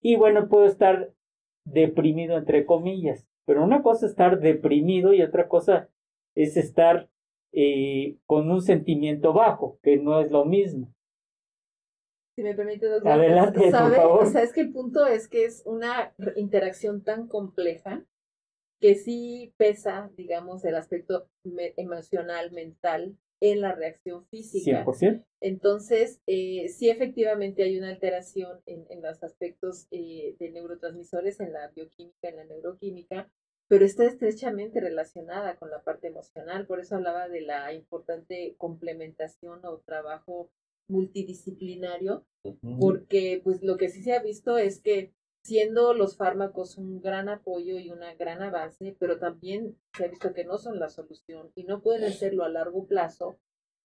y bueno, puedo estar deprimido entre comillas. Pero una cosa es estar deprimido y otra cosa es estar eh, con un sentimiento bajo, que no es lo mismo. Si me permite, doctor. Adelante, por favor. O sea, es que el punto es que es una interacción tan compleja que sí pesa, digamos, el aspecto emocional, mental en la reacción física. 100%. Entonces, eh, sí efectivamente hay una alteración en, en los aspectos eh, de neurotransmisores, en la bioquímica, en la neuroquímica, pero está estrechamente relacionada con la parte emocional. Por eso hablaba de la importante complementación o trabajo multidisciplinario, porque pues lo que sí se ha visto es que siendo los fármacos un gran apoyo y una gran avance, pero también se ha visto que no son la solución y no pueden serlo a largo plazo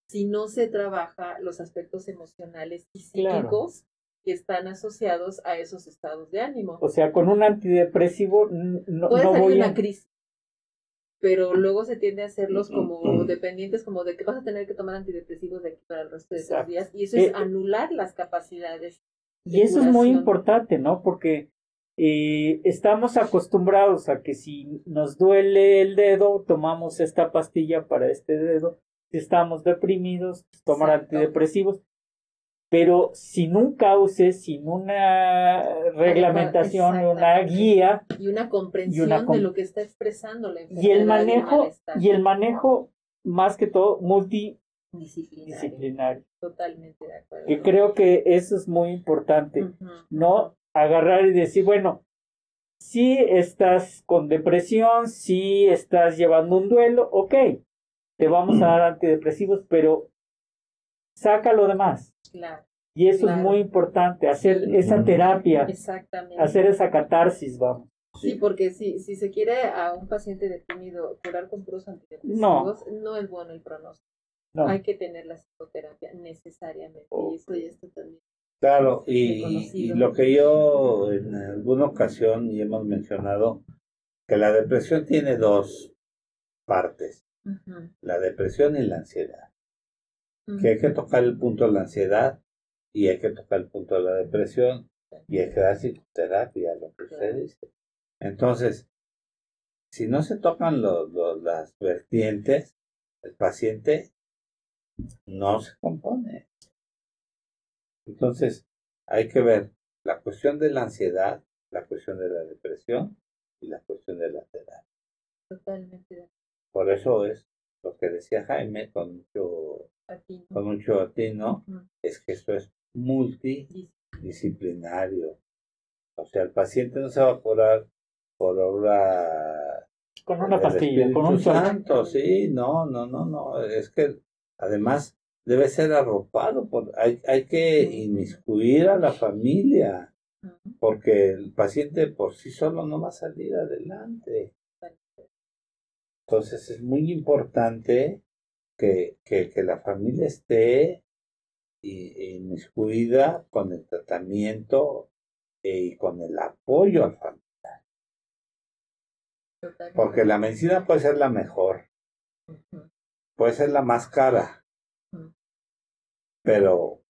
si no se trabaja los aspectos emocionales y psíquicos que están asociados a esos estados de ánimo. O sea, con un antidepresivo no, puede no salir voy una a... crisis, pero luego se tiende a hacerlos como dependientes, como de que vas a tener que tomar antidepresivos de aquí para el resto de Exacto. días, y eso Eh, es anular las capacidades. Y eso es muy importante, ¿no? Porque eh, estamos acostumbrados a que si nos duele el dedo, tomamos esta pastilla para este dedo. Si estamos deprimidos, tomar Exacto. antidepresivos. Pero sin un cauce, sin una reglamentación, una guía Y una comprensión com- de lo que está expresando la enfermedad. y el manejo, y el manejo más que todo multidisciplinario. Disciplinario. Totalmente de acuerdo. Que creo que eso es muy importante. No agarrar y decir, bueno, si estás con depresión, si estás llevando un duelo, ok, te vamos a dar antidepresivos, pero saca lo demás. Claro, Y eso es muy importante, hacer Sí. esa terapia, exactamente. hacer esa catarsis, vamos. Sí, porque si, si se quiere a un paciente deprimido curar con puros antidepresivos, no, es bueno el pronóstico. No, Hay que tener la psicoterapia necesariamente. Y eso ya está también. Claro, y, y- lo que yo en alguna ocasión y hemos mencionado, que la depresión tiene dos partes, Ujú, la depresión y la ansiedad. ujú. Que hay que tocar el punto de la ansiedad y hay que tocar el punto de la depresión y hay que dar psicoterapia, lo que usted dice. Entonces, si no se tocan los, los- las vertientes, el paciente no se compone. Entonces, hay que ver la cuestión de la ansiedad, la cuestión de la depresión y la cuestión de la terapia. Totalmente Por eso es lo que decía Jaime con mucho, acuerdo. con mucho atino, es que esto es multidisciplinario. O sea, el paciente no se va a curar por obra con una pastilla, con un. Santo, sí, no, no, no, no, es que además debe ser arropado, por, hay, hay que inmiscuir a la familia, porque el paciente por sí solo no va a salir adelante. Entonces es muy importante que, que, que la familia esté inmiscuida con el tratamiento eh, y con el apoyo al familiar. Porque la medicina puede ser la mejor. Puede ser la más cara, Mm. pero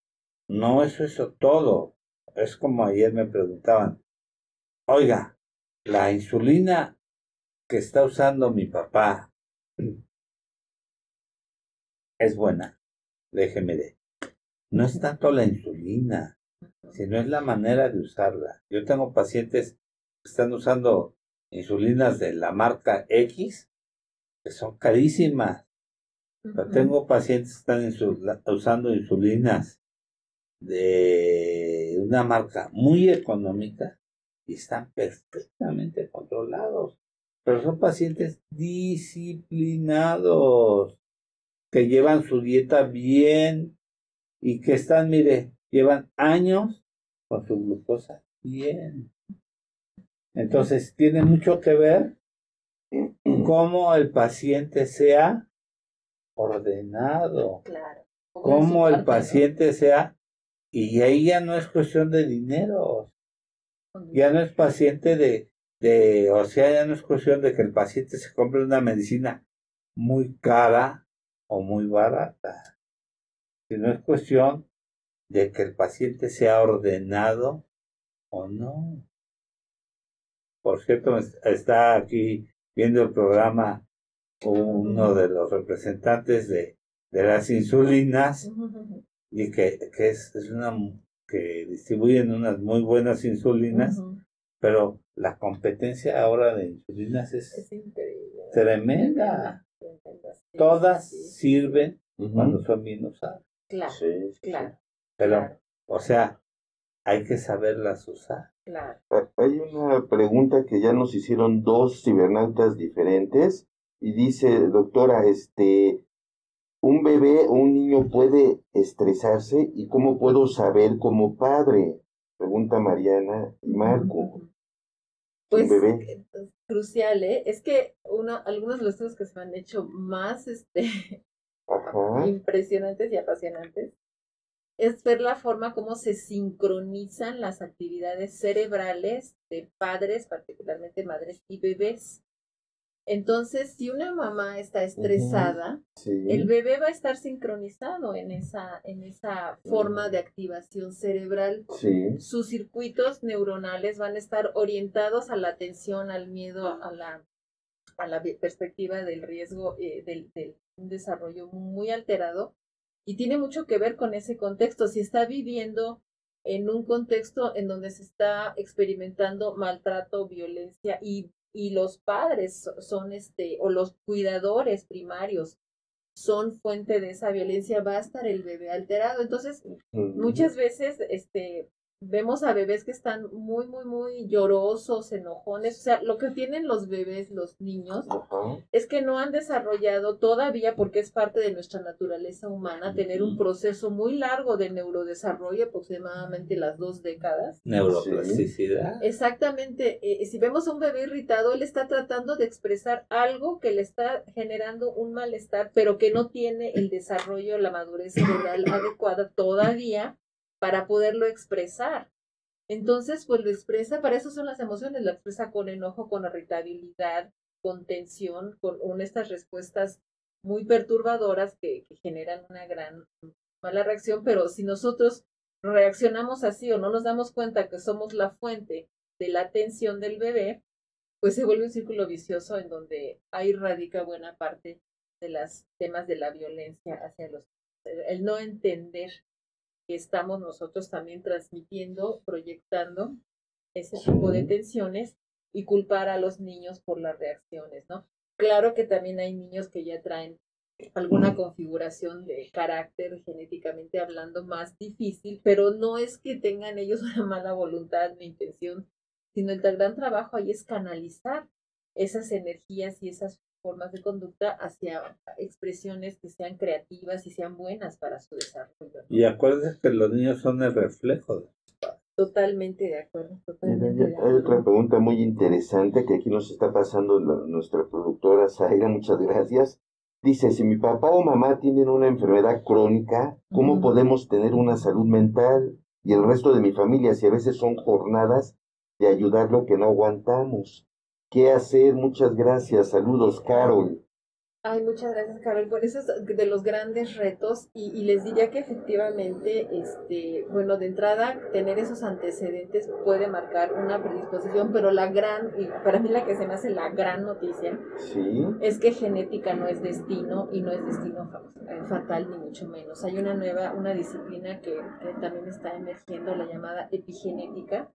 no es eso todo. Es como ayer me preguntaban, oiga, la insulina que está usando mi papá es buena. Le dije, mire, no es tanto la insulina, sino es la manera de usarla. Yo tengo pacientes que están usando insulinas de la marca X, que son carísimas. Pero tengo pacientes que están usando insulinas de una marca muy económica y están perfectamente controlados. Pero son pacientes disciplinados, que llevan su dieta bien y que están, mire, llevan años con su glucosa bien. Entonces, tiene mucho que ver cómo el paciente sea ordenado, Claro. Cómo el parte, ¿no? paciente sea, y ahí ya no es cuestión de dinero, ya no es paciente de, de, o sea, ya no es cuestión de que el paciente se compre una medicina muy cara o muy barata, sino es cuestión de que el paciente sea ordenado o no. por cierto, está aquí viendo el programa uno de los representantes de, de las insulinas y que, que es, es, una que distribuyen unas muy buenas insulinas, pero la competencia ahora de insulinas es, tremenda. Todas sirven cuando son bien usadas. Claro, claro. Pero, o sea, hay que saberlas usar. Claro. Hay una pregunta que ya nos hicieron dos cibernautas diferentes y dice, doctora, este, ¿un bebé o un niño puede estresarse y cómo puedo saber como padre? Pregunta Mariana y Marco. Pues bebé? crucial, ¿eh? Es que uno, algunos de los estudios que se han hecho más este, impresionantes y apasionantes es ver la forma como se sincronizan las actividades cerebrales de padres, particularmente madres y bebés. Entonces, si una mamá está estresada, el bebé va a estar sincronizado en esa, en esa forma de activación cerebral. Sus circuitos neuronales van a estar orientados a la atención, al miedo, a la, a la perspectiva del riesgo eh, del, del un desarrollo muy alterado. Y tiene mucho que ver con ese contexto. Si está viviendo en un contexto en donde se está experimentando maltrato, violencia y y los padres son este o los cuidadores primarios son fuente de esa violencia va a estar el bebé alterado. Entonces muchas veces este vemos a bebés que están muy, muy, muy llorosos, enojones. O sea, lo que tienen los bebés, los niños, es que no han desarrollado todavía, porque es parte de nuestra naturaleza humana, tener un proceso muy largo de neurodesarrollo, aproximadamente las dos décadas. Neuroplasticidad. Exactamente. Eh, si vemos a un bebé irritado, él está tratando de expresar algo que le está generando un malestar, pero que no tiene el desarrollo, la madurez cerebral adecuada todavía para poderlo expresar. Entonces, pues lo expresa, para eso son las emociones, lo expresa con enojo, con irritabilidad, con tensión, con estas respuestas muy perturbadoras que, generan una gran mala reacción, pero si nosotros reaccionamos así o no nos damos cuenta que somos la fuente de la tensión del bebé, pues se vuelve un círculo vicioso en donde ahí radica buena parte de los temas de la violencia hacia los el no entender que estamos nosotros también transmitiendo, proyectando ese tipo de tensiones y culpar a los niños por las reacciones, ¿no? Claro que también hay niños que ya traen alguna configuración de carácter genéticamente hablando más difícil, pero no es que tengan ellos una mala voluntad ni intención, sino el gran trabajo ahí es canalizar esas energías y esas formas de conducta hacia expresiones que sean creativas y sean buenas para su desarrollo. Y acuérdense que los niños son el reflejo de Totalmente de acuerdo. Hay otra pregunta muy interesante que aquí nos está pasando nuestra productora Zaira, muchas gracias. Dice, si mi papá o mamá tienen una enfermedad crónica, ¿cómo podemos tener una salud mental? Y el resto de mi familia, si a veces son jornadas de ayudar lo que no aguantamos qué hacer. Muchas gracias. Saludos, Carol. Ay, muchas gracias, Carol. Por eso es de los grandes retos y, les diría que efectivamente, este, bueno, de entrada, tener esos antecedentes puede marcar una predisposición, pero la gran, y para mí la que se me hace la gran noticia, es que genética no es destino y no es destino eh, fatal ni mucho menos. Hay una nueva, una disciplina que, que también está emergiendo, la llamada epigenética,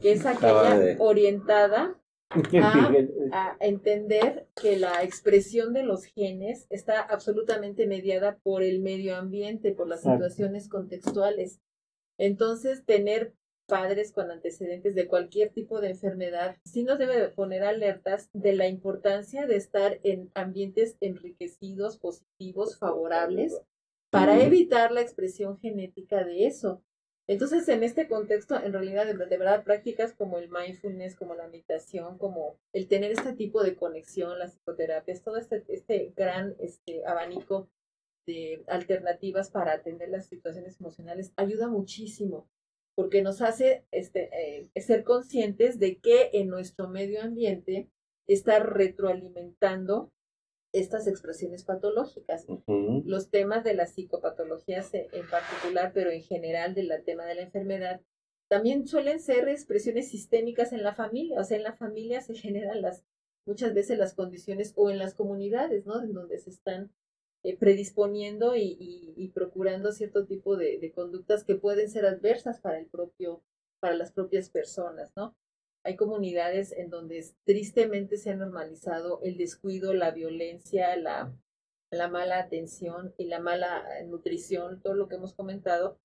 que es aquella orientada a, entender que la expresión de los genes está absolutamente mediada por el medio ambiente, por las situaciones contextuales. Entonces, tener padres con antecedentes de cualquier tipo de enfermedad, sí nos debe poner alertas de la importancia de estar en ambientes enriquecidos, positivos, favorables, para evitar la expresión genética de eso. Entonces, en este contexto, en realidad, de, verdad, prácticas como el mindfulness, como la meditación, como el tener este tipo de conexión, las psicoterapias, todo este, este gran este, abanico de alternativas para atender las situaciones emocionales, ayuda muchísimo, porque nos hace este, eh, ser conscientes de que en nuestro medio ambiente está retroalimentando estas expresiones patológicas. Los temas de las psicopatologías en particular, pero en general del tema de la enfermedad, también suelen ser expresiones sistémicas en la familia, o sea, en la familia se generan las muchas veces las condiciones o en las comunidades, ¿no? En donde se están eh, predisponiendo y, y, procurando cierto tipo de, de, conductas que pueden ser adversas para el propio, para las propias personas, ¿no? Hay comunidades en donde tristemente se ha normalizado el descuido, la violencia, la, la mala atención y la mala nutrición, todo lo que hemos comentado.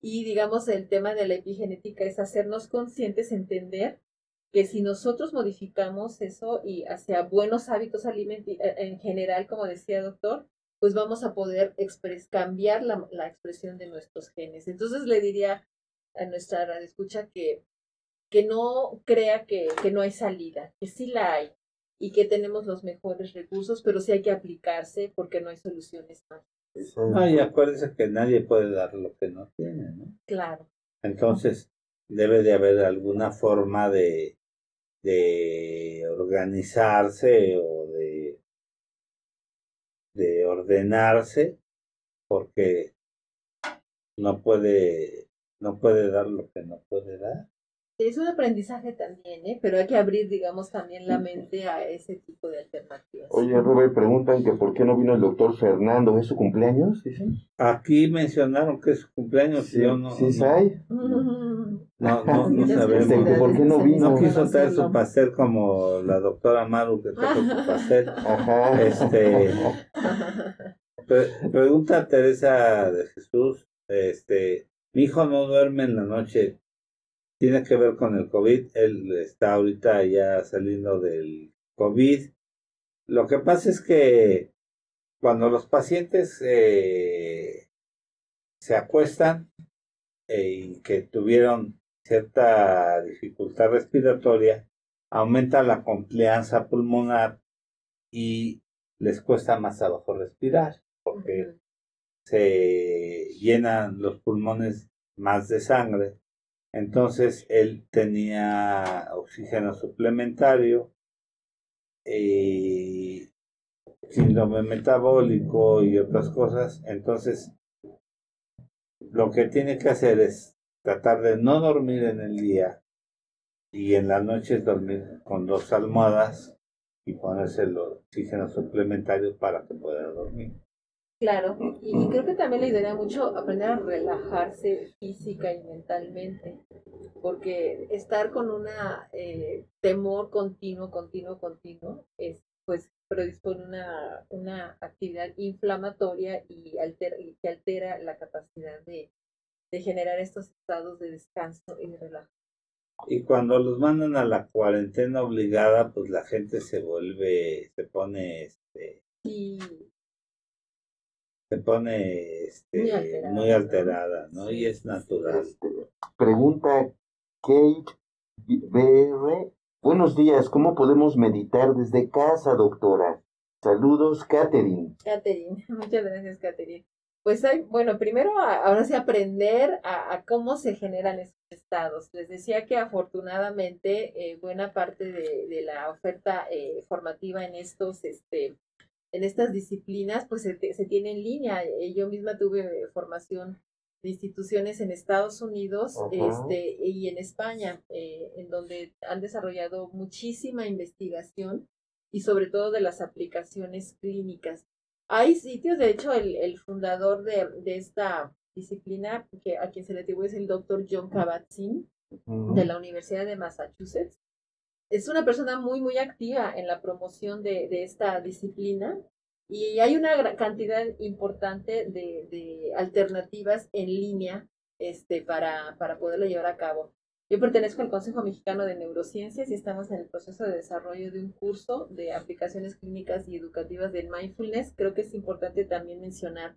Y digamos, el tema de la epigenética es hacernos conscientes, entender que si nosotros modificamos eso y hacia buenos hábitos alimenticios eh, en general, como decía el doctor, pues vamos a poder cambiar la, la, expresión de nuestros genes. Entonces le diría a nuestra escucha que, que no crea que, que no hay salida, que sí la hay y que tenemos los mejores recursos, pero sí hay que aplicarse porque no hay soluciones más. No, y acuérdense que nadie puede dar lo que no tiene, ¿no? Claro. Entonces, debe de haber alguna forma de, de organizarse o de, de ordenarse porque no puede no puede dar lo que no puede dar es un aprendizaje también, ¿eh? pero hay que abrir, digamos, también la mente a ese tipo de alternativas. Oye, Robert, preguntan que por qué no vino el doctor Fernando, ¿es su cumpleaños? Aquí mencionaron que es su cumpleaños, sí, yo no. ¿Sí sabe? No, no, no sabemos. ¿Por qué no vino? No quiso traer su pastel como la doctora Maru que trajo su pastel. Ajá. Este, pregunta Teresa de Jesús, este, mi hijo no duerme en la noche, tiene que ver con el COVID. Él está ahorita ya saliendo del COVID. Lo que pasa es que cuando los pacientes eh, se acuestan eh, y que tuvieron cierta dificultad respiratoria, aumenta la confianza pulmonar y les cuesta más abajo respirar porque se llenan los pulmones más de sangre entonces él tenía oxígeno suplementario, y eh, síndrome metabólico y otras cosas. Entonces, lo que tiene que hacer es tratar de no dormir en el día y en la noche dormir con dos almohadas y ponerse el oxígeno suplementario para que pueda dormir. Claro, y, creo que también le ayudaría mucho aprender a relajarse física y mentalmente, porque estar con una eh, temor continuo, continuo, continuo, es, pues predispone una, una actividad inflamatoria y, que altera la capacidad de, de generar estos estados de descanso y de relajación. Y cuando los mandan a la cuarentena obligada, pues la gente se vuelve, se pone este, sí se pone este, muy alterada, ¿no? Y es natural. Este, pregunta Kate BR. Buenos días, ¿cómo podemos meditar desde casa, doctora? Saludos, Catherine. Catherine, muchas gracias, Catherine. Pues hay, bueno, primero ahora sí aprender a, cómo se generan esos estados. Les decía que afortunadamente eh, buena parte de, de la oferta eh, formativa en estos este, en estas disciplinas, pues se, tiene en línea. Eh, yo misma tuve formación de instituciones en Estados Unidos este, y en España, eh, en donde han desarrollado muchísima investigación y sobre todo de las aplicaciones clínicas. Hay sitios, de hecho, el, el fundador de, de, esta disciplina, que a quien se le atribuye es el doctor John Kabat-Zinn, de la Universidad de Massachusetts, es una persona muy, muy activa en la promoción de, de esta disciplina y hay una cantidad importante de, de, alternativas en línea este, para, para poderlo llevar a cabo. Yo pertenezco al Consejo Mexicano de Neurociencias y estamos en el proceso de desarrollo de un curso de aplicaciones clínicas y educativas del mindfulness. Creo que es importante también mencionar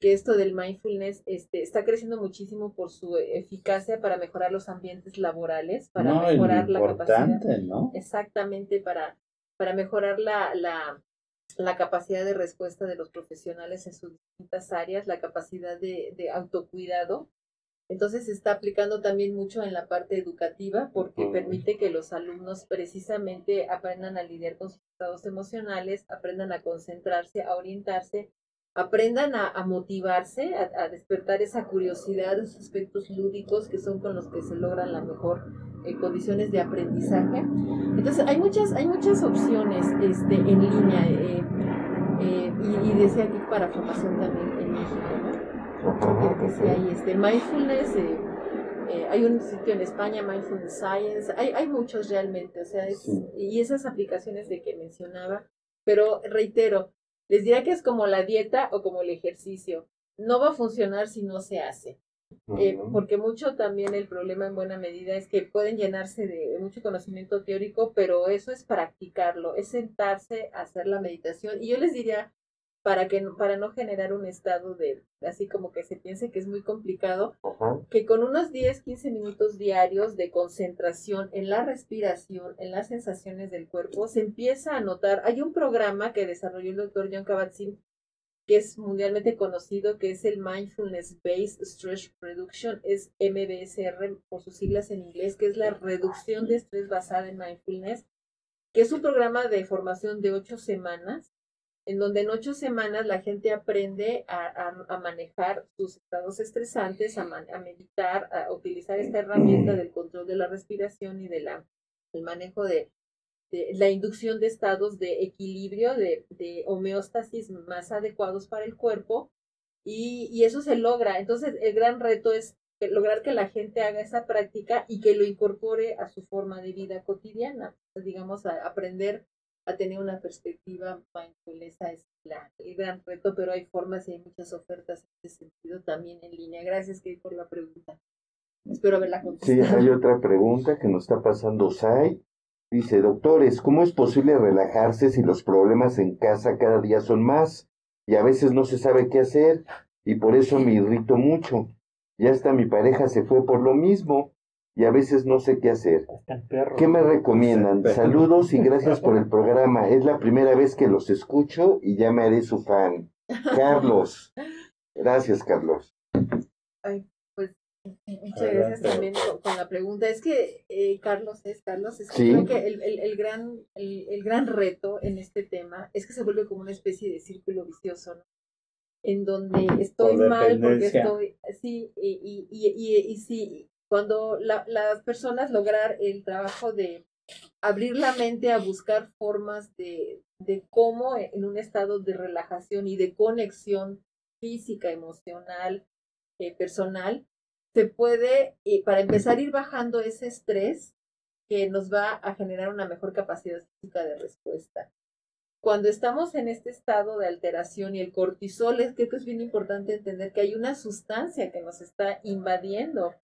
que esto del mindfulness este, está creciendo muchísimo por su eficacia para mejorar los ambientes laborales, para mejorar la capacidad. ¿no? Exactamente, para, para mejorar la, la, la, capacidad de respuesta de los profesionales en sus distintas áreas, la capacidad de, de autocuidado. Entonces se está aplicando también mucho en la parte educativa porque permite que los alumnos precisamente aprendan a lidiar con sus estados emocionales, aprendan a concentrarse, a orientarse aprendan a, motivarse, a, despertar esa curiosidad, esos aspectos lúdicos que son con los que se logran la mejor eh, condiciones de aprendizaje. Entonces hay muchas, hay muchas opciones este, en línea eh, eh, y, decía aquí para formación también en México, ¿no? Que, que hay este, mindfulness. hay un sitio en España, Mindfulness Science, hay, hay muchos realmente, o sea, y esas aplicaciones de que mencionaba, pero reitero, les diría que es como la dieta o como el ejercicio. No va a funcionar si no se hace. Eh, porque mucho también el problema en buena medida es que pueden llenarse de mucho conocimiento teórico, pero eso es practicarlo, es sentarse a hacer la meditación. Y yo les diría, para que para no generar un estado de así como que se piense que es muy complicado, que con unos 10, 15 minutos diarios de concentración en la respiración, en las sensaciones del cuerpo, se empieza a notar, hay un programa que desarrolló el doctor John Kabat-Zinn que es mundialmente conocido, que es el Mindfulness Based Stress Reduction, es MBSR por sus siglas en inglés, que es la reducción de estrés basada en mindfulness, que es un programa de formación de ocho semanas en donde en ocho semanas la gente aprende a, manejar sus estados estresantes, a, meditar, a utilizar esta herramienta del control de la respiración y del manejo de, la inducción de estados de equilibrio, de, homeostasis más adecuados para el cuerpo, y, y, eso se logra. Entonces, el gran reto es lograr que la gente haga esa práctica y que lo incorpore a su forma de vida cotidiana, digamos, a aprender a tener una perspectiva mindfulness es la, el gran reto, pero hay formas y hay muchas ofertas en ese sentido también en línea. Gracias, Kate, por la pregunta. Espero haberla contestado. Sí, hay otra pregunta que nos está pasando Sai. Dice, doctores, ¿cómo es posible relajarse si los problemas en casa cada día son más y a veces no se sabe qué hacer y por eso me irrito mucho? Ya hasta mi pareja se fue por lo mismo y a veces no sé qué hacer. ¿Qué me recomiendan? Saludos y gracias por el programa. Es la primera vez que los escucho y ya me haré su fan. Carlos. Gracias, Carlos. Ay, pues muchas gracias también con, la pregunta. Es que, eh, Carlos, es Carlos, es que creo que el, el, gran, el, gran reto en este tema es que se vuelve como una especie de círculo vicioso, ¿no? En donde estoy mal porque estoy, sí, y, y, y, y, sí, cuando las personas lograr el trabajo de abrir la mente a buscar formas de, cómo en un estado de relajación y de conexión física, emocional, eh, personal, se puede, eh, para empezar, ir bajando ese estrés que nos va a generar una mejor capacidad física de respuesta. Cuando estamos en este estado de alteración y el cortisol, es que es bien importante entender que hay una sustancia que nos está invadiendo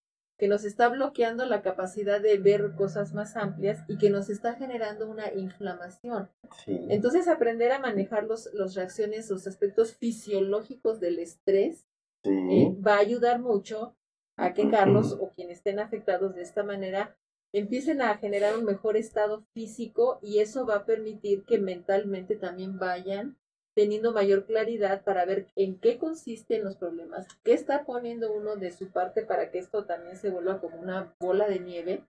que nos está bloqueando la capacidad de ver cosas más amplias y que nos está generando una inflamación. Entonces, aprender a manejar los, las reacciones, los aspectos fisiológicos del estrés eh, va a ayudar mucho a que Carlos o quienes estén afectados de esta manera empiecen a generar un mejor estado físico y eso va a permitir que mentalmente también vayan teniendo mayor claridad para ver en qué consisten los problemas, qué está poniendo uno de su parte para que esto también se vuelva como una bola de nieve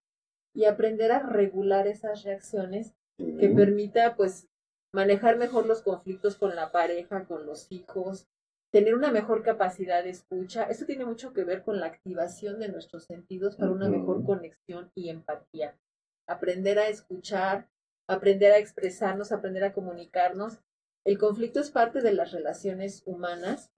y aprender a regular esas reacciones que permita pues manejar mejor los conflictos con la pareja, con los hijos, tener una mejor capacidad de escucha. Esto tiene mucho que ver con la activación de nuestros sentidos para una mejor conexión y empatía. Aprender a escuchar, aprender a expresarnos, aprender a comunicarnos el conflicto es parte de las relaciones humanas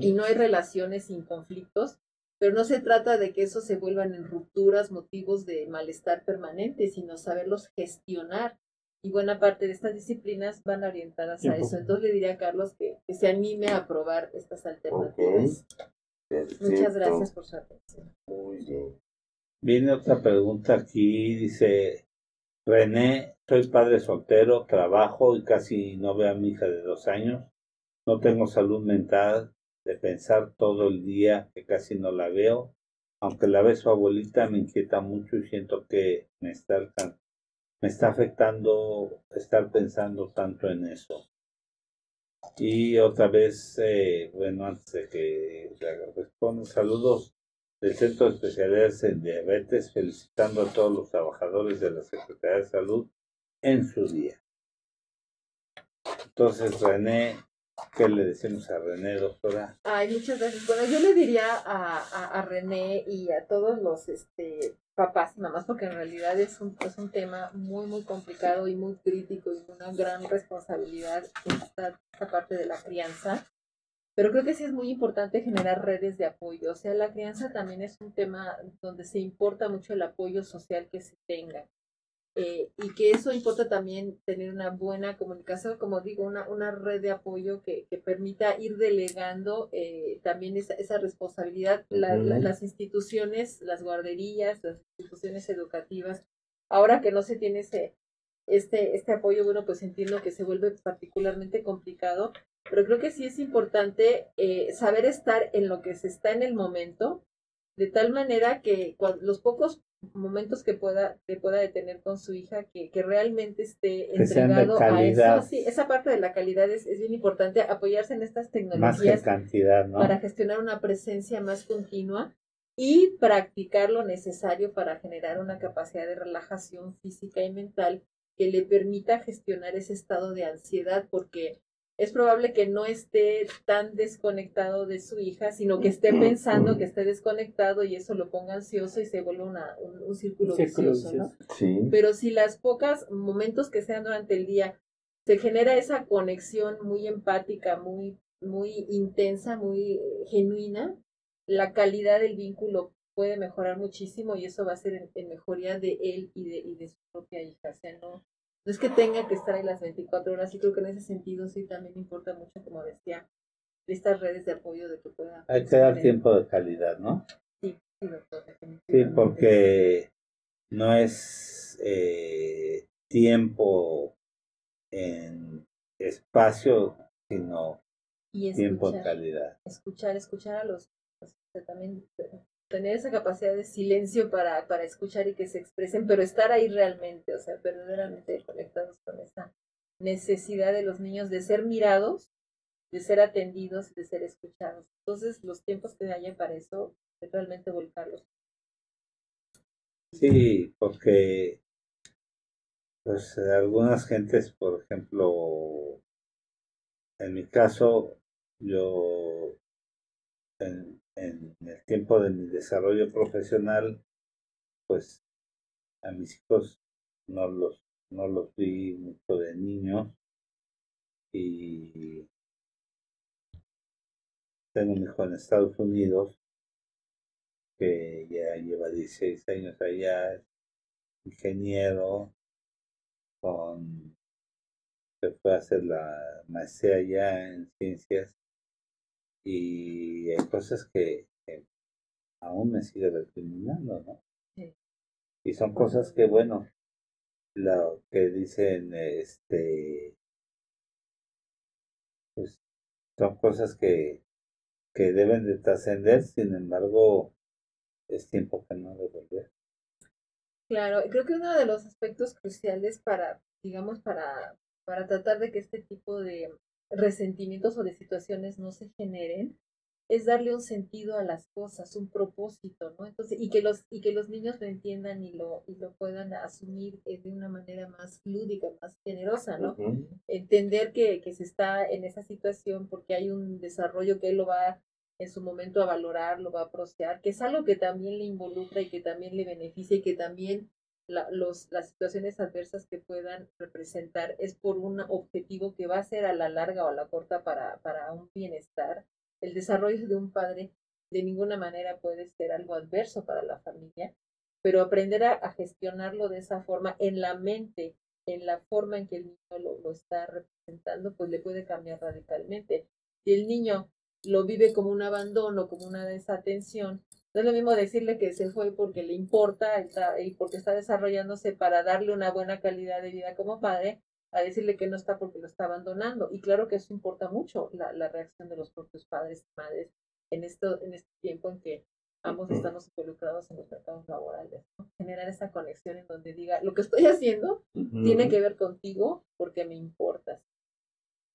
y no hay relaciones sin conflictos, pero no se trata de que eso se vuelvan en rupturas, motivos de malestar permanente, sino saberlos gestionar. Y buena parte de estas disciplinas van orientadas a eso. Entonces le diría a Carlos que, se anime a probar estas alternativas. Muchas gracias por su atención. Muy bien. Viene otra pregunta aquí, dice, René, soy padre soltero, trabajo y casi no veo a mi hija de dos años. No tengo salud mental de pensar todo el día que casi no la veo. Aunque la ve su abuelita, me inquieta mucho y siento que me está, afectando estar pensando tanto en eso. Y otra vez, eh, bueno, antes de que responda, saludos del Centro de Especialidades en Diabetes, felicitando a todos los trabajadores de la Secretaría de Salud en su día. Entonces, René, ¿Qué le decimos a René, doctora? Ay, muchas gracias. Bueno, yo le diría a, a, René y a todos los este, papás y mamás, porque en realidad es un, es un tema muy, muy complicado y muy crítico y una gran responsabilidad esta, esta parte de la crianza. Pero creo que sí es muy importante generar redes de apoyo. O sea, la crianza también es un tema donde se importa mucho el apoyo social que se tenga. Eh, y que eso importa también tener una buena comunicación, como digo, una, una red de apoyo que, que permita ir delegando eh, también esa, esa responsabilidad. las instituciones, las guarderías, las instituciones educativas, ahora que no se tiene ese, este, este apoyo, bueno, pues entiendo que se vuelve particularmente complicado, pero creo que sí es importante eh, saber estar en lo que se está en el momento, de tal manera que los pocos momentos que pueda que pueda detener con su hija que, que realmente esté entregado a eso. sí esa parte de la calidad es, es, bien importante apoyarse en estas tecnologías cantidad, para gestionar una presencia más continua y practicar lo necesario para generar una capacidad de relajación física y mental que le permita gestionar ese estado de ansiedad porque es probable que no esté tan desconectado de su hija, sino que esté pensando que esté desconectado y eso lo ponga ansioso y se vuelve una, un, círculo, vicioso, ¿no? Pero si las pocas momentos que sean durante el día se genera esa conexión muy empática, muy, muy intensa, muy genuina, la calidad del vínculo puede mejorar muchísimo y eso va a ser en, mejoría de él y de, y de su propia hija. O sea, no, no es que tenga que estar ahí las 24 horas, y creo que en ese sentido sí también importa mucho, como decía, estas redes de apoyo de que pueda... Hay que dar tiempo de calidad, ¿no? Sí, sí, doctor. Sí, porque no es eh, tiempo en espacio, sino tiempo en calidad. Escuchar, escuchar a los... También tener esa capacidad de silencio para, para escuchar y que se expresen, pero estar ahí realmente, o sea, verdaderamente conectados con esa necesidad de los niños de ser mirados, de ser atendidos, de ser escuchados. Entonces, los tiempos que haya para eso, realmente volcarlos. Sí, porque pues algunas gentes, por ejemplo, en mi caso, yo en, el tiempo de mi desarrollo profesional, pues a mis hijos no los, no los vi mucho de niños y tengo un hijo en Estados Unidos que ya lleva 16 años allá, ingeniero, con, se fue a hacer la maestría en ciencias y hay cosas que, aún me sigue recriminando, ¿no? Y son cosas que, bueno, lo que dicen, este, pues son cosas que, que deben de trascender, sin embargo, es tiempo que no devolver. Claro, creo que uno de los aspectos cruciales para, digamos, para, para tratar de que este tipo de resentimientos o de situaciones no se generen, es darle un sentido a las cosas, un propósito, ¿no? Entonces, y que los, y que los niños lo entiendan y lo, y lo puedan asumir eh, de una manera más lúdica, más generosa, ¿no? Entender que, que se está en esa situación porque hay un desarrollo que él lo va en su momento a valorar, lo va a procear, que es algo que también le involucra y que también le beneficia y que también las situaciones adversas que puedan representar es por un objetivo que va a ser a la larga o a la corta para, para un bienestar. El desarrollo de un padre de ninguna manera puede ser algo adverso para la familia, pero aprender a, gestionarlo de esa forma en la mente, en la forma en que el niño lo, lo está representando, pues le puede cambiar radicalmente. Si el niño lo vive como un abandono, como una desatención, no es lo mismo decirle que se fue porque le importa y porque está desarrollándose para darle una buena calidad de vida como padre, a decirle que no está porque lo está abandonando. Y claro que eso importa mucho, la, la reacción de los propios padres y madres en, esto, en este tiempo en que ambos estamos involucrados en los mercados laborales. Generar esa conexión en donde diga, lo que estoy haciendo tiene que ver contigo porque me importas.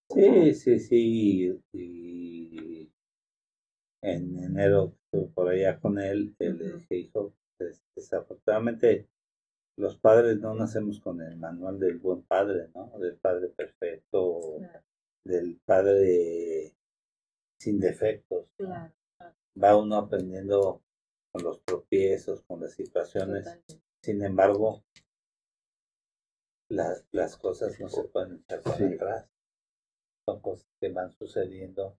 Sí, sí, sí. Y en enero por allá con él, él le dije, hijo, pues, desafortunadamente los padres no nacemos con el manual del buen padre, ¿no? Del padre perfecto, del padre sin defectos. Va uno aprendiendo con los tropiezos, con las situaciones. Sin embargo, las cosas no se pueden echar para atrás. Son cosas que van sucediendo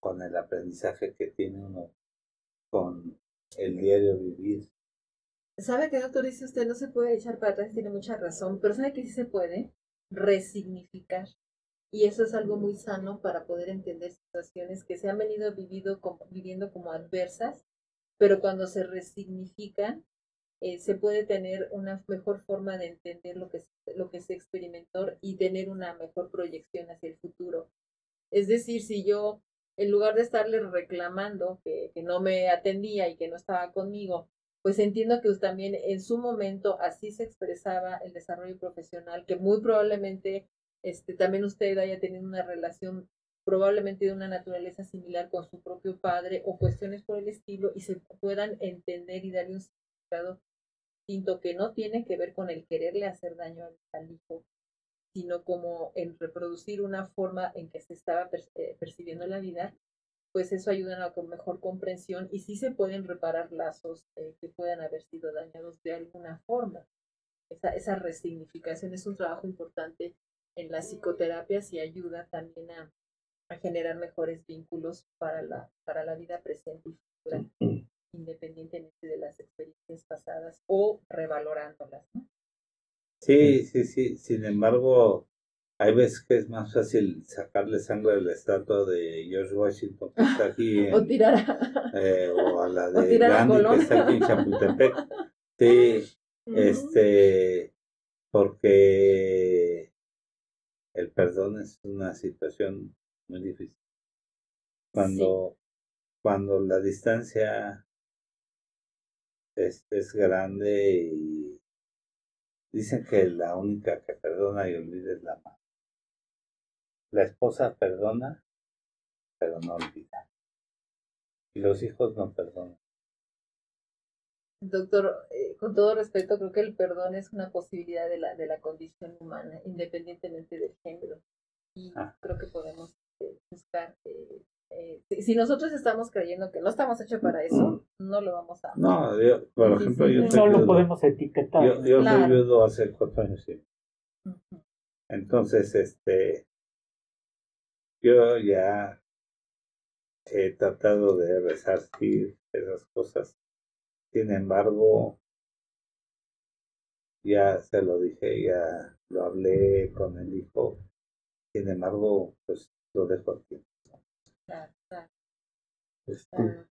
con el aprendizaje que tiene uno con el diario vivir. ¿Sabe que doctor dice usted no se puede echar para atrás? Tiene mucha razón, pero ¿sabe que sí se puede? Resignificar. Y eso es algo muy sano para poder entender situaciones que se han venido vivido como, viviendo como adversas, pero cuando se resignifican, eh, se puede tener una mejor forma de entender lo que, lo que se experimentó y tener una mejor proyección hacia el futuro. Es decir, si yo, en lugar de estarle reclamando que, no me atendía y que no estaba conmigo, pues entiendo que también en su momento así se expresaba el desarrollo profesional, que muy probablemente este, también usted haya tenido una relación probablemente de una naturaleza similar con su propio padre o cuestiones por el estilo y se puedan entender y darle un significado distinto que no tiene que ver con el quererle hacer daño al, hijo, sino como en reproducir una forma en que se estaba eh, percibiendo la vida, pues eso ayuda a una mejor comprensión y sí se pueden reparar lazos eh, que puedan haber sido dañados de alguna forma. Esa, esa resignificación es un trabajo importante en las psicoterapias y ayuda también a, a generar mejores vínculos para la, para la vida presente y futura, independientemente de las experiencias pasadas o revalorándolas. ¿no? Sí, sí, sí. Sin embargo, hay veces que es más fácil sacarle sangre a la estatua de George Washington que está aquí o tirar a, eh, o a la de Gandhi que está aquí en Chapultepec. Sí, este, porque el perdón es una situación muy difícil. Cuando, cuando la distancia es, es grande y dicen que la única que perdona y olvida es la madre. La esposa perdona, pero no olvida. Y los hijos no perdonan. Doctor, eh, con todo respeto, creo que el perdón es una posibilidad de la, de la condición humana, independientemente del género. Y ah. creo que podemos eh, buscar. Eh, si, nosotros estamos creyendo que no estamos hechos para eso, no lo vamos a. No, por ejemplo, yo. No lo podemos etiquetar. Yo, yo soy viudo hace cuatro años, sí. Entonces, este. Yo ya he tratado de resarcir esas cosas sin embargo, ya se lo dije, ya lo hablé con el hijo. Sin embargo, pues lo dejo aquí. Este,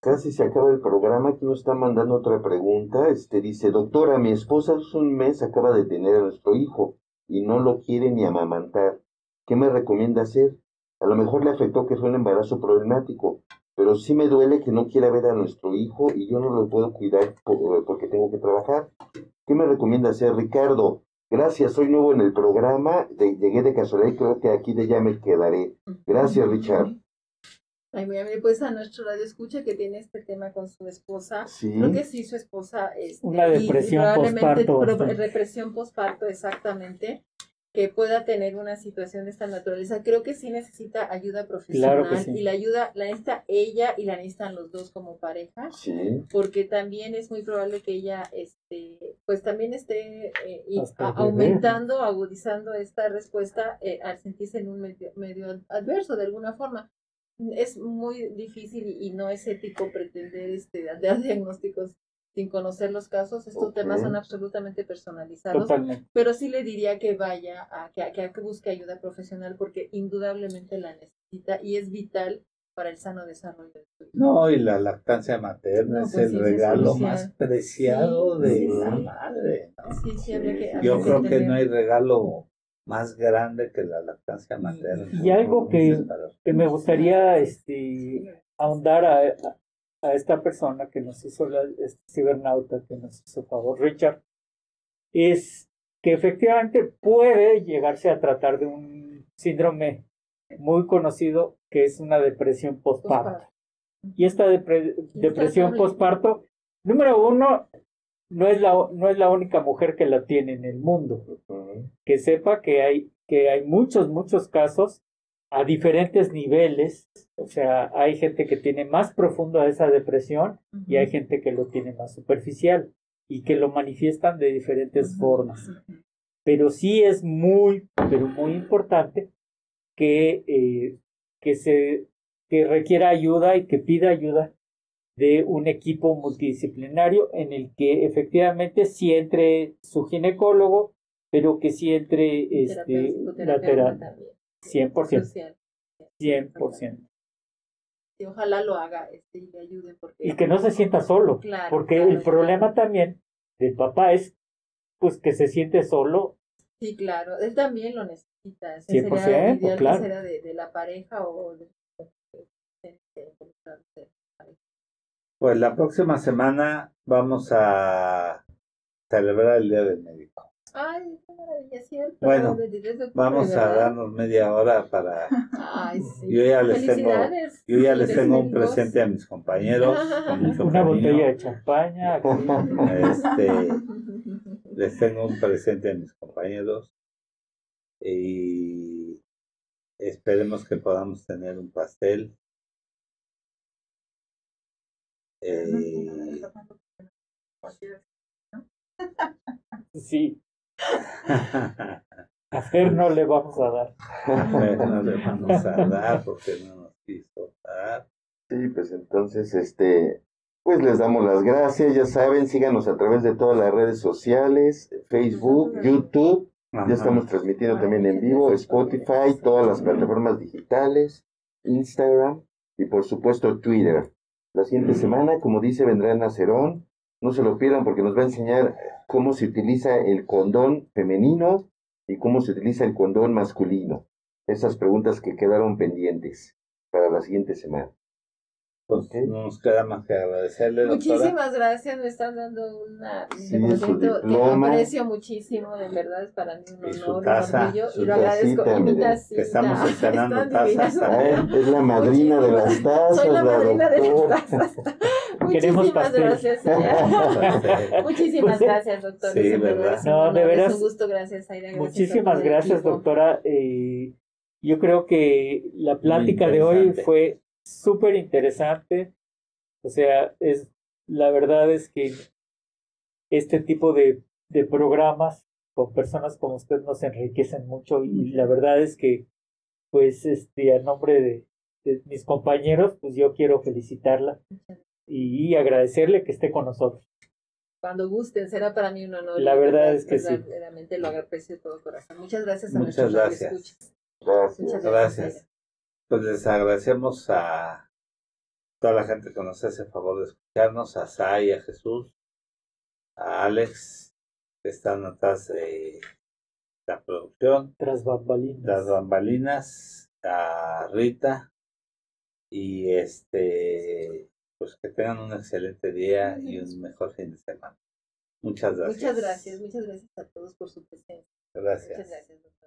casi se acaba el programa. Aquí nos está mandando otra pregunta. Este dice, doctora, mi esposa hace un mes acaba de tener a nuestro hijo y no lo quiere ni amamantar. ¿Qué me recomienda hacer? A lo mejor le afectó que fue un embarazo problemático, pero sí me duele que no quiera ver a nuestro hijo y yo no lo puedo cuidar porque tengo que trabajar. ¿Qué me recomienda hacer, Ricardo? Gracias, soy nuevo en el programa, llegué de casualidad y creo que aquí de ya me quedaré. Gracias, Richard. Ay, muy amable. Pues a nuestro radio escucha que tiene este tema con su esposa. Sí. Creo que sí, su esposa. Este, Una depresión postparto. Depresión postparto, exactamente que pueda tener una situación de esta naturaleza, creo que sí necesita ayuda profesional y la ayuda la necesita ella y la necesitan los dos como pareja, porque también es muy probable que ella este pues también esté eh, aumentando, agudizando esta respuesta eh, al sentirse en un medio, medio adverso de alguna forma. Es muy difícil y no es ético pretender este dar diagnósticos sin conocer los casos, estos temas son absolutamente personalizados, pero sí le diría que vaya a que, a que busque ayuda profesional porque indudablemente la necesita y es vital para el sano desarrollo No, y la lactancia materna es pues el regalo más preciado de la madre. Yo creo que no hay regalo más grande que la lactancia materna. Y, algo que, que, me gustaría este, ahondar a, a esta persona que nos hizo la, este cibernauta que nos hizo favor, Richard, es que efectivamente puede llegarse a tratar de un síndrome muy conocido que es una depresión postparto. Y esta depresión postparto, número uno, no es, la, no es la única mujer que la tiene en el mundo. Que sepa que hay, que hay muchos, muchos casos a diferentes niveles, o sea, hay gente que tiene más profundo esa depresión y hay gente que lo tiene más superficial y que lo manifiestan de diferentes formas. Pero sí es muy, pero muy importante que, eh, que, se, que requiera ayuda y que pida ayuda de un equipo multidisciplinario en el que efectivamente sí entre su ginecólogo, pero que sí entre este, la terapia. 100%. 100%. Y ojalá lo haga este, y le ayude. Porque... Y que no se sienta solo. porque el problema también del papá es pues que se siente solo. Sí, claro. Él también lo necesita. 100%, sería ideal claro. de, de, la pareja o de, pues la próxima semana vamos a celebrar el Día del Médico. Ay, qué maravilla, cierto. Bueno, vamos a darnos media hora para. Ay, sí. Yo ya les tengo, yo ya les tengo un presente a mis compañeros. Con mucho Una botella de champaña. Este, les tengo un presente a mis compañeros y esperemos que podamos tener un pastel. Eh, sí. A Fer no le vamos a dar. A Fer no le vamos a dar porque no nos quiso dar. Sí, pues entonces, este, pues les damos las gracias, ya saben, síganos a través de todas las redes sociales, Facebook, YouTube, ya estamos transmitiendo también en vivo, Spotify, todas las plataformas digitales, Instagram y por supuesto Twitter. La siguiente semana, como dice, vendrá Nacerón, no se lo pierdan porque nos va a enseñar cómo se utiliza el condón femenino y cómo se utiliza el condón masculino. Esas preguntas que quedaron pendientes para la siguiente semana. Pues no nos queda más que agradecerle. Muchísimas gracias, me están dando una, un momento que aprecio muchísimo, de verdad es para mí un honor, un orgullo, y lo agradezco. Y mi tacita, que estamos estrenando tazas. Es la madrina de las tazas. Soy la, madrina de las tazas. Muchísimas gracias. Muchísimas pues gracias, doctor. Sí, verdad. No, de veras. Es un gusto, gracias, Aida. Muchísimas gracias, doctora. Eh, yo creo que la plática de hoy fue súper interesante. O sea, es la verdad es que este tipo de, de programas con personas como usted nos enriquecen mucho y la verdad es que pues este a nombre de, de mis compañeros pues yo quiero felicitarla y agradecerle que esté con nosotros. Cuando gusten, será para mí un honor. La verdad, es que sí. Realmente lo aprecio de todo corazón. Muchas gracias a Muchas gracias. Gracias. Muchas gracias. Pues les agradecemos a toda la gente que nos hace el favor de escucharnos, a Sai, a Jesús, a Alex, que están atrás de la producción. Tras bambalinas. Tras bambalinas, a Rita, y este, pues que tengan un excelente día y un mejor fin de semana. Muchas gracias. Muchas gracias, muchas gracias a todos por su presencia. Gracias. Muchas gracias.